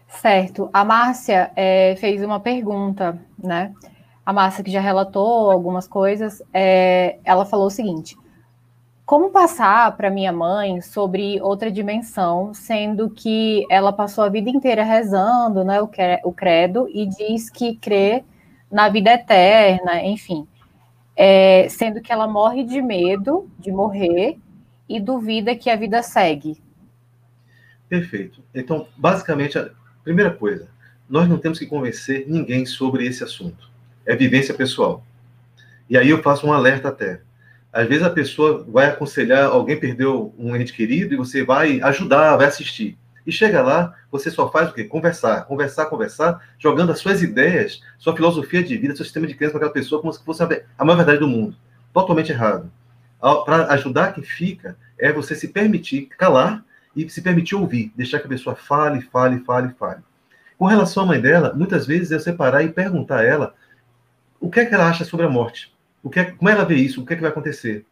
Certo. A Márcia é, fez uma pergunta, né? A Márcia, que já relatou algumas coisas, é, ela falou o seguinte: como passar para minha mãe sobre outra dimensão, sendo que ela passou a vida inteira rezando né, o credo e diz que crê na vida eterna, enfim. É, sendo que ela morre de medo de morrer e duvida que a vida segue. Perfeito. Então, basicamente, a primeira coisa, nós não temos que convencer ninguém sobre esse assunto. É vivência pessoal. E aí eu faço um alerta até. Às vezes a pessoa vai aconselhar, alguém perdeu um ente querido e você vai ajudar, vai assistir. E chega lá, você só faz o quê? Conversar, conversar, conversar, jogando as suas ideias, sua filosofia de vida, seu sistema de crença para aquela pessoa como se fosse a maior verdade do mundo. Totalmente errado. Para ajudar quem fica, é você se permitir calar e se permitir ouvir, deixar que a pessoa fale, fale, fale, fale. Com relação à mãe dela, muitas vezes eu separar e perguntar a ela o que é que ela acha sobre a morte o que é, como ela vê isso, o que é que vai acontecer.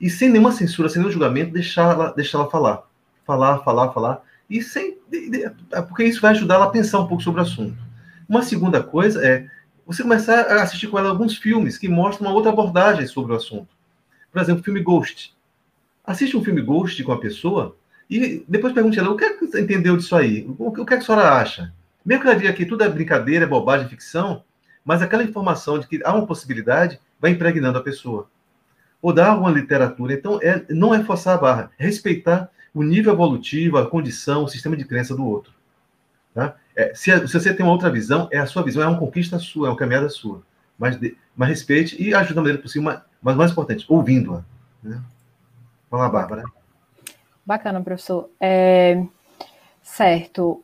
E sem nenhuma censura, sem nenhum julgamento, deixar ela, deixar ela falar. Falar, falar, falar. E sem. É porque isso vai ajudar ela a pensar um pouco sobre o assunto. Uma segunda coisa é você começar a assistir com ela alguns filmes que mostram uma outra abordagem sobre o assunto. Por exemplo, o filme Ghost. Assiste um filme Ghost com a pessoa e depois pergunte a ela o que, é que você entendeu disso aí? O que, é que a senhora acha? Mesmo que ela diga que tudo é brincadeira, é bobagem, ficção, mas aquela informação de que há uma possibilidade, vai impregnando a pessoa. Ou dar uma literatura. Então, é, não é forçar a barra, é respeitar o nível evolutivo, a condição, o sistema de crença do outro. Tá? É, se, se, você tem uma outra visão, é a sua visão, é uma conquista sua, é uma caminhada sua. Mas, de, mas respeite e ajude da maneira possível, mas, mas mais importante, ouvindo-a. Né? Vamos lá, Bárbara. Bacana, professor. É, certo.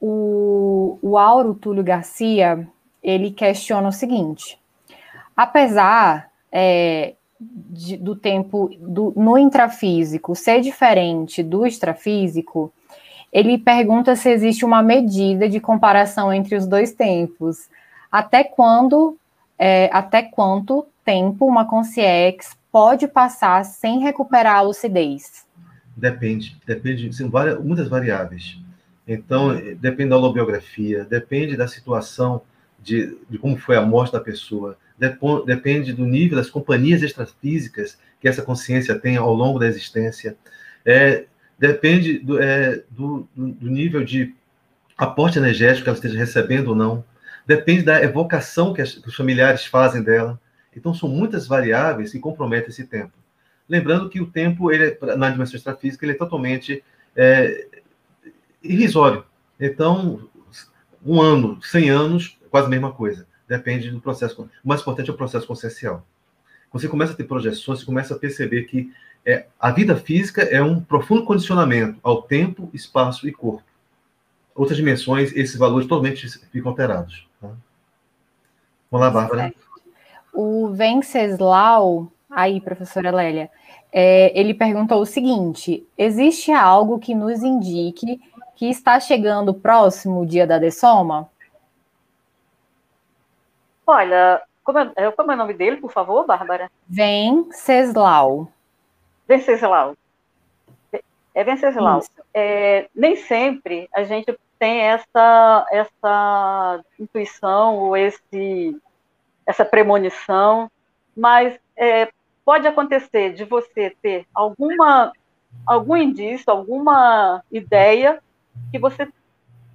O, o Auro Túlio Garcia, ele questiona o seguinte: apesar é, de, do tempo do, no intrafísico ser diferente do extrafísico, ele pergunta se existe uma medida de comparação entre os dois tempos. Até quando, é, até quanto tempo uma consciex pode passar sem recuperar a lucidez? Depende, depende, são várias, muitas variáveis. Então, depende da holobiografia, depende da situação de, de como foi a morte da pessoa, depende do nível das companhias extrafísicas que essa consciência tem ao longo da existência, é, depende do, é, do, do, nível de aporte energético que ela esteja recebendo ou não, depende da evocação que, as, que os familiares fazem dela. Então, são muitas variáveis que comprometem esse tempo. Lembrando que o tempo, ele, é, na dimensão extrafísica, ele é totalmente é, irrisório. Então, um ano, 100 anos, quase a mesma coisa depende do processo. O mais importante é o processo consciencial. Você começa a ter projeções, você começa a perceber que é, a vida física é um profundo condicionamento ao tempo, espaço e corpo. Outras dimensões, esses valores totalmente ficam alterados. Tá? Vamos lá, Bárbara. O Venceslau, aí, professora Lélia, é, ele perguntou o seguinte: existe algo que nos indique que está chegando próximo o dia da dessoma? Olha, como é, é, como é o nome dele, por favor, Bárbara? Venceslau. Venceslau. É Venceslau. É, nem sempre a gente tem essa, essa intuição ou esse, essa premonição, mas é, pode acontecer de você ter alguma, algum indício, alguma ideia que você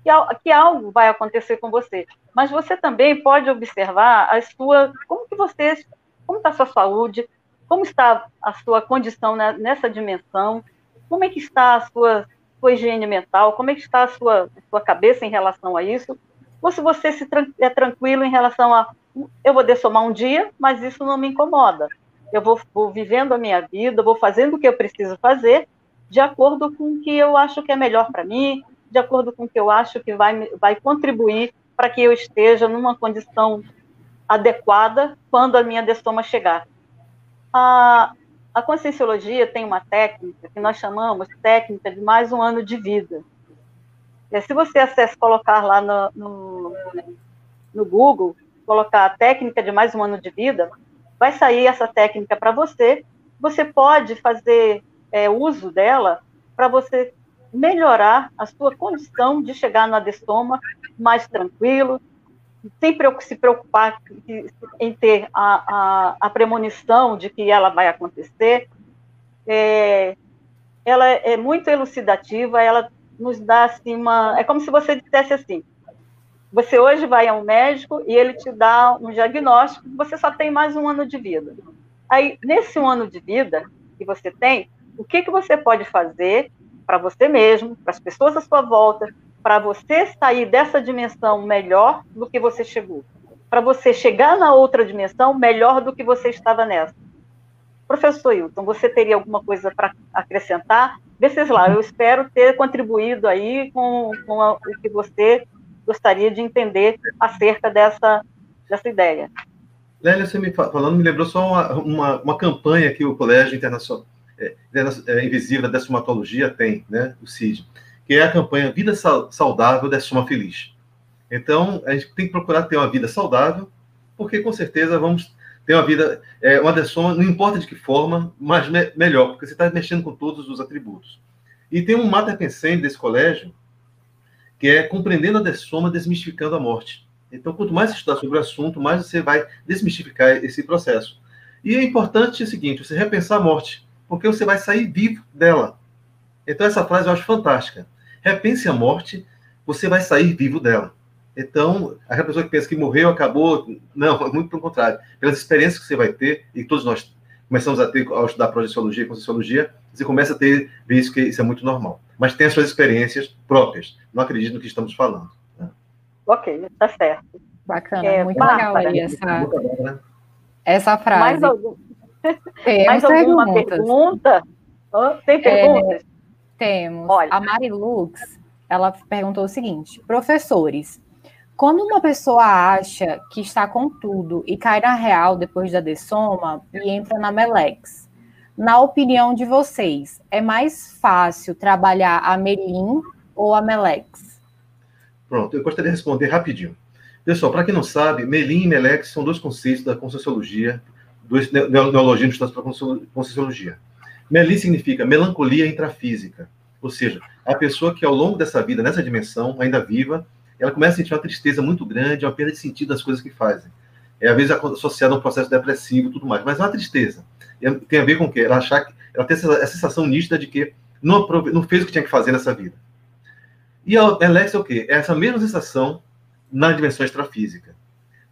que, que algo vai acontecer com você. Mas você também pode observar a sua, como que você, como está a sua saúde, como está a sua condição nessa dimensão, como é que está a sua, sua higiene mental, como é que está a sua, a sua cabeça em relação a isso, ou se você se é tranquilo em relação a, eu vou dessomar um dia, mas isso não me incomoda. Eu vou, vou vivendo a minha vida, vou fazendo o que eu preciso fazer, de acordo com o que eu acho que é melhor para mim, de acordo com o que eu acho que vai, vai contribuir para que eu esteja numa condição adequada quando a minha destoma chegar. A, a conscienciologia tem uma técnica que nós chamamos técnica de mais um ano de vida. E se você acessa, colocar lá no, no, no Google, colocar a técnica de mais um ano de vida, vai sair essa técnica para você. Você pode fazer é, uso dela para você melhorar a sua condição de chegar no adestoma mais tranquilo, sem se preocupar em ter a, a, a premonição de que ela vai acontecer. É, ela é muito elucidativa, ela nos dá assim uma. É como se você dissesse assim: você hoje vai a um médico e ele te dá um diagnóstico, você só tem mais um ano de vida. Aí, nesse um ano de vida que você tem, o que, que você pode fazer para você mesmo, para as pessoas à sua volta, para você sair dessa dimensão melhor do que você chegou, para você chegar na outra dimensão melhor do que você estava nessa. Professor Hilton, você teria alguma coisa para acrescentar? lá, eu espero ter contribuído aí com, com a, o que você gostaria de entender acerca dessa, dessa ideia. Lélia, você me falando, me lembrou só uma, uma, uma campanha que o Colégio Internacional Invisível da Dessomatologia tem, né, o CID, que é a campanha Vida Saudável, Dessoma Feliz. Então, a gente tem que procurar ter uma vida saudável, porque com certeza vamos ter uma vida, é, uma dessoma, não importa de que forma, mas me melhor, porque você está mexendo com todos os atributos. E tem um mater pensando desse colégio, que é compreendendo a dessoma, desmistificando a morte. Então, quanto mais você estudar sobre o assunto, mais você vai desmistificar esse processo. E é importante o seguinte, você repensar a morte, porque você vai sair vivo dela. Então, essa frase eu acho fantástica. Repense a morte, você vai sair vivo dela. Então, aquela pessoa que pensa que morreu, acabou, não, muito pelo contrário. Pelas experiências que você vai ter, e todos nós começamos a ter ao estudar projeciologia e conscienciologia, você começa a ter, ver isso que isso é muito normal. Mas tem as suas experiências próprias. Não acredito no que estamos falando. Né? Ok, tá certo. Bacana, é, muito legal aí essa, essa frase. Mais, algum... Mais alguma pergunta? Tem perguntas? É, temos. Olha. A Marilux, ela perguntou o seguinte: professores, quando uma pessoa acha que está com tudo e cai na real depois da dessoma e entra na Melex, na opinião de vocês, é mais fácil trabalhar a Melim ou a Melex? Pronto, eu gostaria de responder rapidinho. Pessoal, para quem não sabe, Melim e Melex são dois conceitos da Conscienciologia, dois neologismos para a Conscienciologia. Melim significa melancolia intrafísica, ou seja, a pessoa que ao longo dessa vida, nessa dimensão, ainda viva, ela começa a sentir uma tristeza muito grande, uma perda de sentido das coisas que fazem. É, às vezes associada a um processo depressivo e tudo mais, mas é uma tristeza. Tem a ver com o quê? Ela achar que ela tem essa, sensação nítida de que não, não fez o que tinha que fazer nessa vida. E a Alex é o quê? É essa mesma sensação na dimensão extrafísica.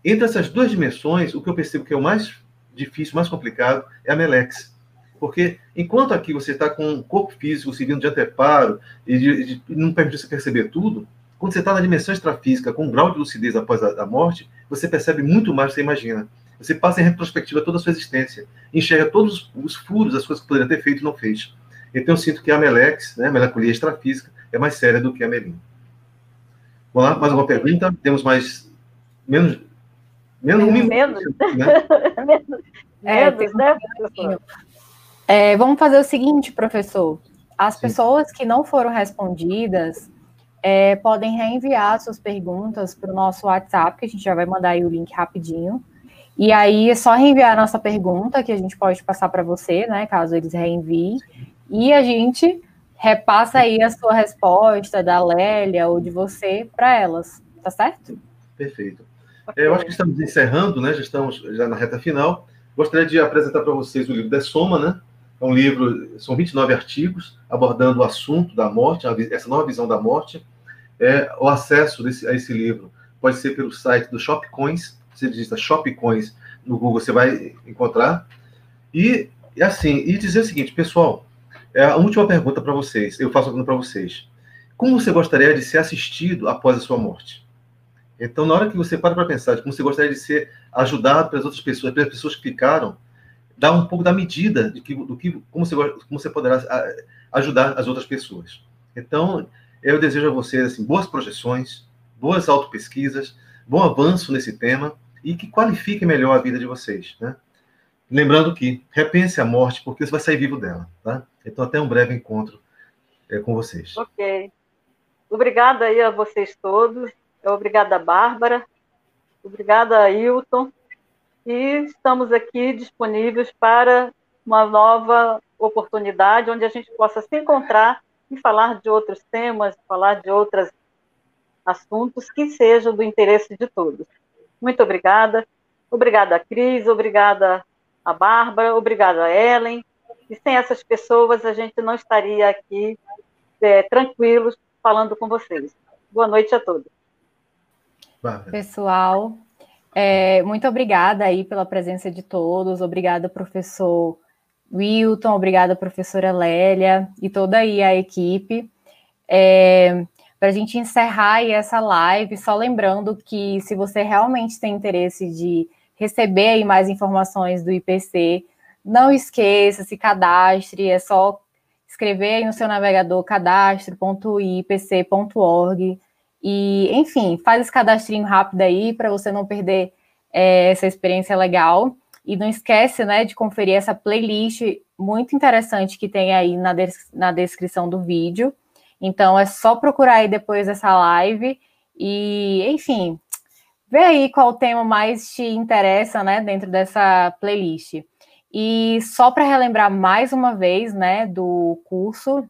Entre essas duas dimensões, o que eu percebo que é o mais difícil, mais complicado, é a Melex. Porque enquanto aqui você está com um corpo físico servindo de anteparo e, de, de, não permite você perceber tudo, quando você está na dimensão extrafísica, com um grau de lucidez após a, a, morte, você percebe muito mais do que você imagina. Você passa em retrospectiva toda a sua existência, enxerga todos os furos, as coisas que poderia ter feito e não fez. Então eu sinto que a Melex, né, a melancolia extrafísica, é mais séria do que a Melim. Vamos lá, mais alguma pergunta? Temos mais. Menos. Menos um minuto. Menos. Né? É, menos, né, É, vamos fazer o seguinte, professor. As Sim. pessoas que não foram respondidas, é, podem reenviar suas perguntas para o nosso WhatsApp, que a gente já vai mandar aí o link rapidinho. E aí é só reenviar a nossa pergunta, que a gente pode passar para você, né, caso eles reenviem. E a gente repassa aí a sua resposta da Lélia ou de você para elas, tá certo? Perfeito. É, eu acho que estamos encerrando, né? Já estamos já na reta final. Gostaria de apresentar para vocês o livro da Soma, né? É um livro, são 29 artigos abordando o assunto da morte, essa nova visão da morte. É, o acesso desse, a esse livro pode ser pelo site do Shopcoins, você digita Shopcoins no Google, você vai encontrar. E assim, e dizer o seguinte, pessoal, é a última pergunta para vocês, eu faço pergunta para vocês. Como você gostaria de ser assistido após a sua morte? Então, na hora que você para para pensar de como você gostaria de ser ajudado pelas outras pessoas, pelas pessoas que ficaram, dá um pouco da medida de que, do que como você, como você poderá ajudar as outras pessoas. Então, eu desejo a vocês assim, boas projeções, boas autopesquisas, bom avanço nesse tema e que qualifique melhor a vida de vocês, né? Lembrando que repense a morte, porque você vai sair vivo dela, tá? Então, até um breve encontro é, com vocês. Ok. Obrigada aí a vocês todos. Obrigada, Bárbara. Obrigada, Hilton. E estamos aqui disponíveis para uma nova oportunidade onde a gente possa se encontrar e falar de outros temas, falar de outros assuntos que sejam do interesse de todos. Muito obrigada. Obrigada, Cris. Obrigada, a Bárbara. Obrigada, Ellen. E sem essas pessoas, a gente não estaria aqui é, tranquilos falando com vocês. Boa noite a todos. Pessoal, é, muito obrigada aí pela presença de todos. Obrigada, professor Wilton. Obrigada, professora Lélia e toda aí a equipe. É, Para a gente encerrar aí essa live, só lembrando que se você realmente tem interesse de receber aí mais informações do IPC, não esqueça, se cadastre, é só escrever aí no seu navegador cadastro.ipc.org e, enfim, faz esse cadastrinho rápido aí para você não perder é, essa experiência legal. E não esquece, né, de conferir essa playlist muito interessante que tem aí na, des na descrição do vídeo. Então é só procurar aí depois dessa live e, enfim, ver aí qual tema mais te interessa, né, dentro dessa playlist. E só para relembrar mais uma vez, né, do curso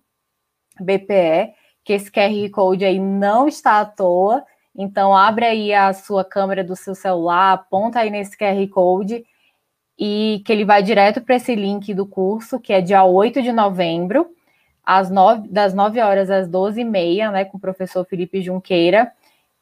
BPE, que esse QR Code aí não está à toa. Então, abre aí a sua câmera do seu celular, aponta aí nesse QR Code e que ele vai direto para esse link do curso, que é dia 8 de novembro, às 9, das 9 horas às 12 e meia, né, com o professor Felipe Junqueira.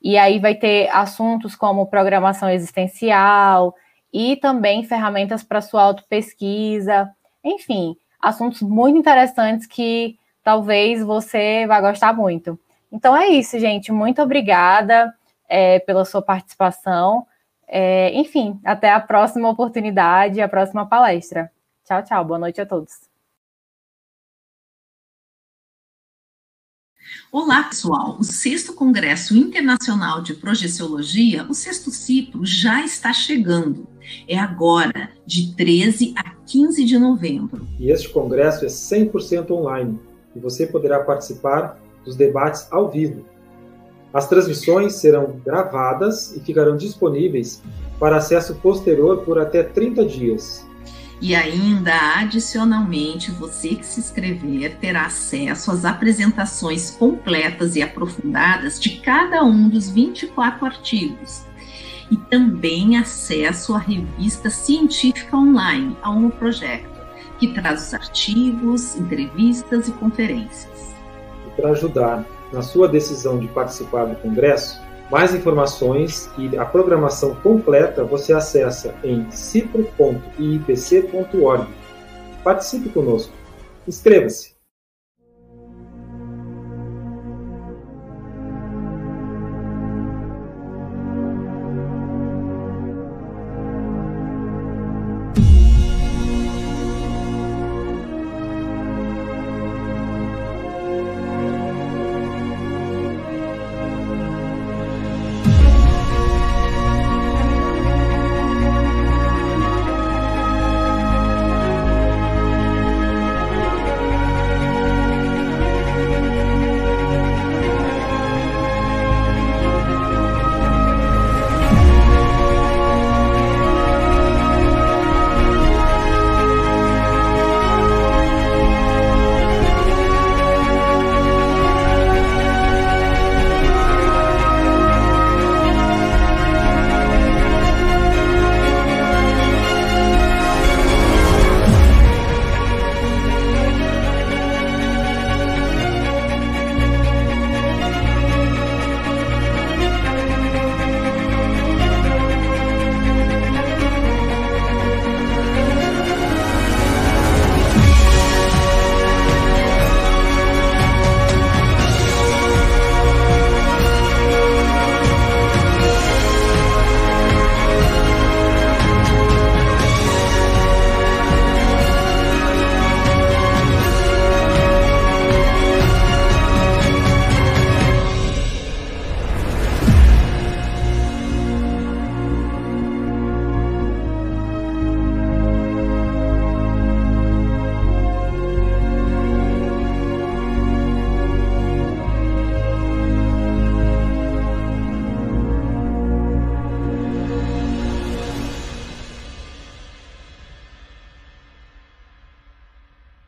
E aí vai ter assuntos como programação existencial e também ferramentas para sua autopesquisa, enfim, assuntos muito interessantes que talvez você vá gostar muito. Então é isso, gente. Muito obrigada é, pela sua participação. É, enfim, até a próxima oportunidade, a próxima palestra. Tchau, tchau. Boa noite a todos. Olá, pessoal! O sexto Congresso Internacional de Projeciologia, o sexto ciclo, já está chegando. É agora, de 13 a 15 de novembro. E este congresso é 100% online e você poderá participar dos debates ao vivo. As transmissões serão gravadas e ficarão disponíveis para acesso posterior por até 30 dias. E ainda, adicionalmente, você que se inscrever terá acesso às apresentações completas e aprofundadas de cada um dos 24 artigos. E também acesso à revista científica online, a um projeto, que traz os artigos, entrevistas e conferências. E para ajudar na sua decisão de participar do congresso, mais informações e a programação completa você acessa em cipro.iipc.org. Participe conosco. Inscreva-se!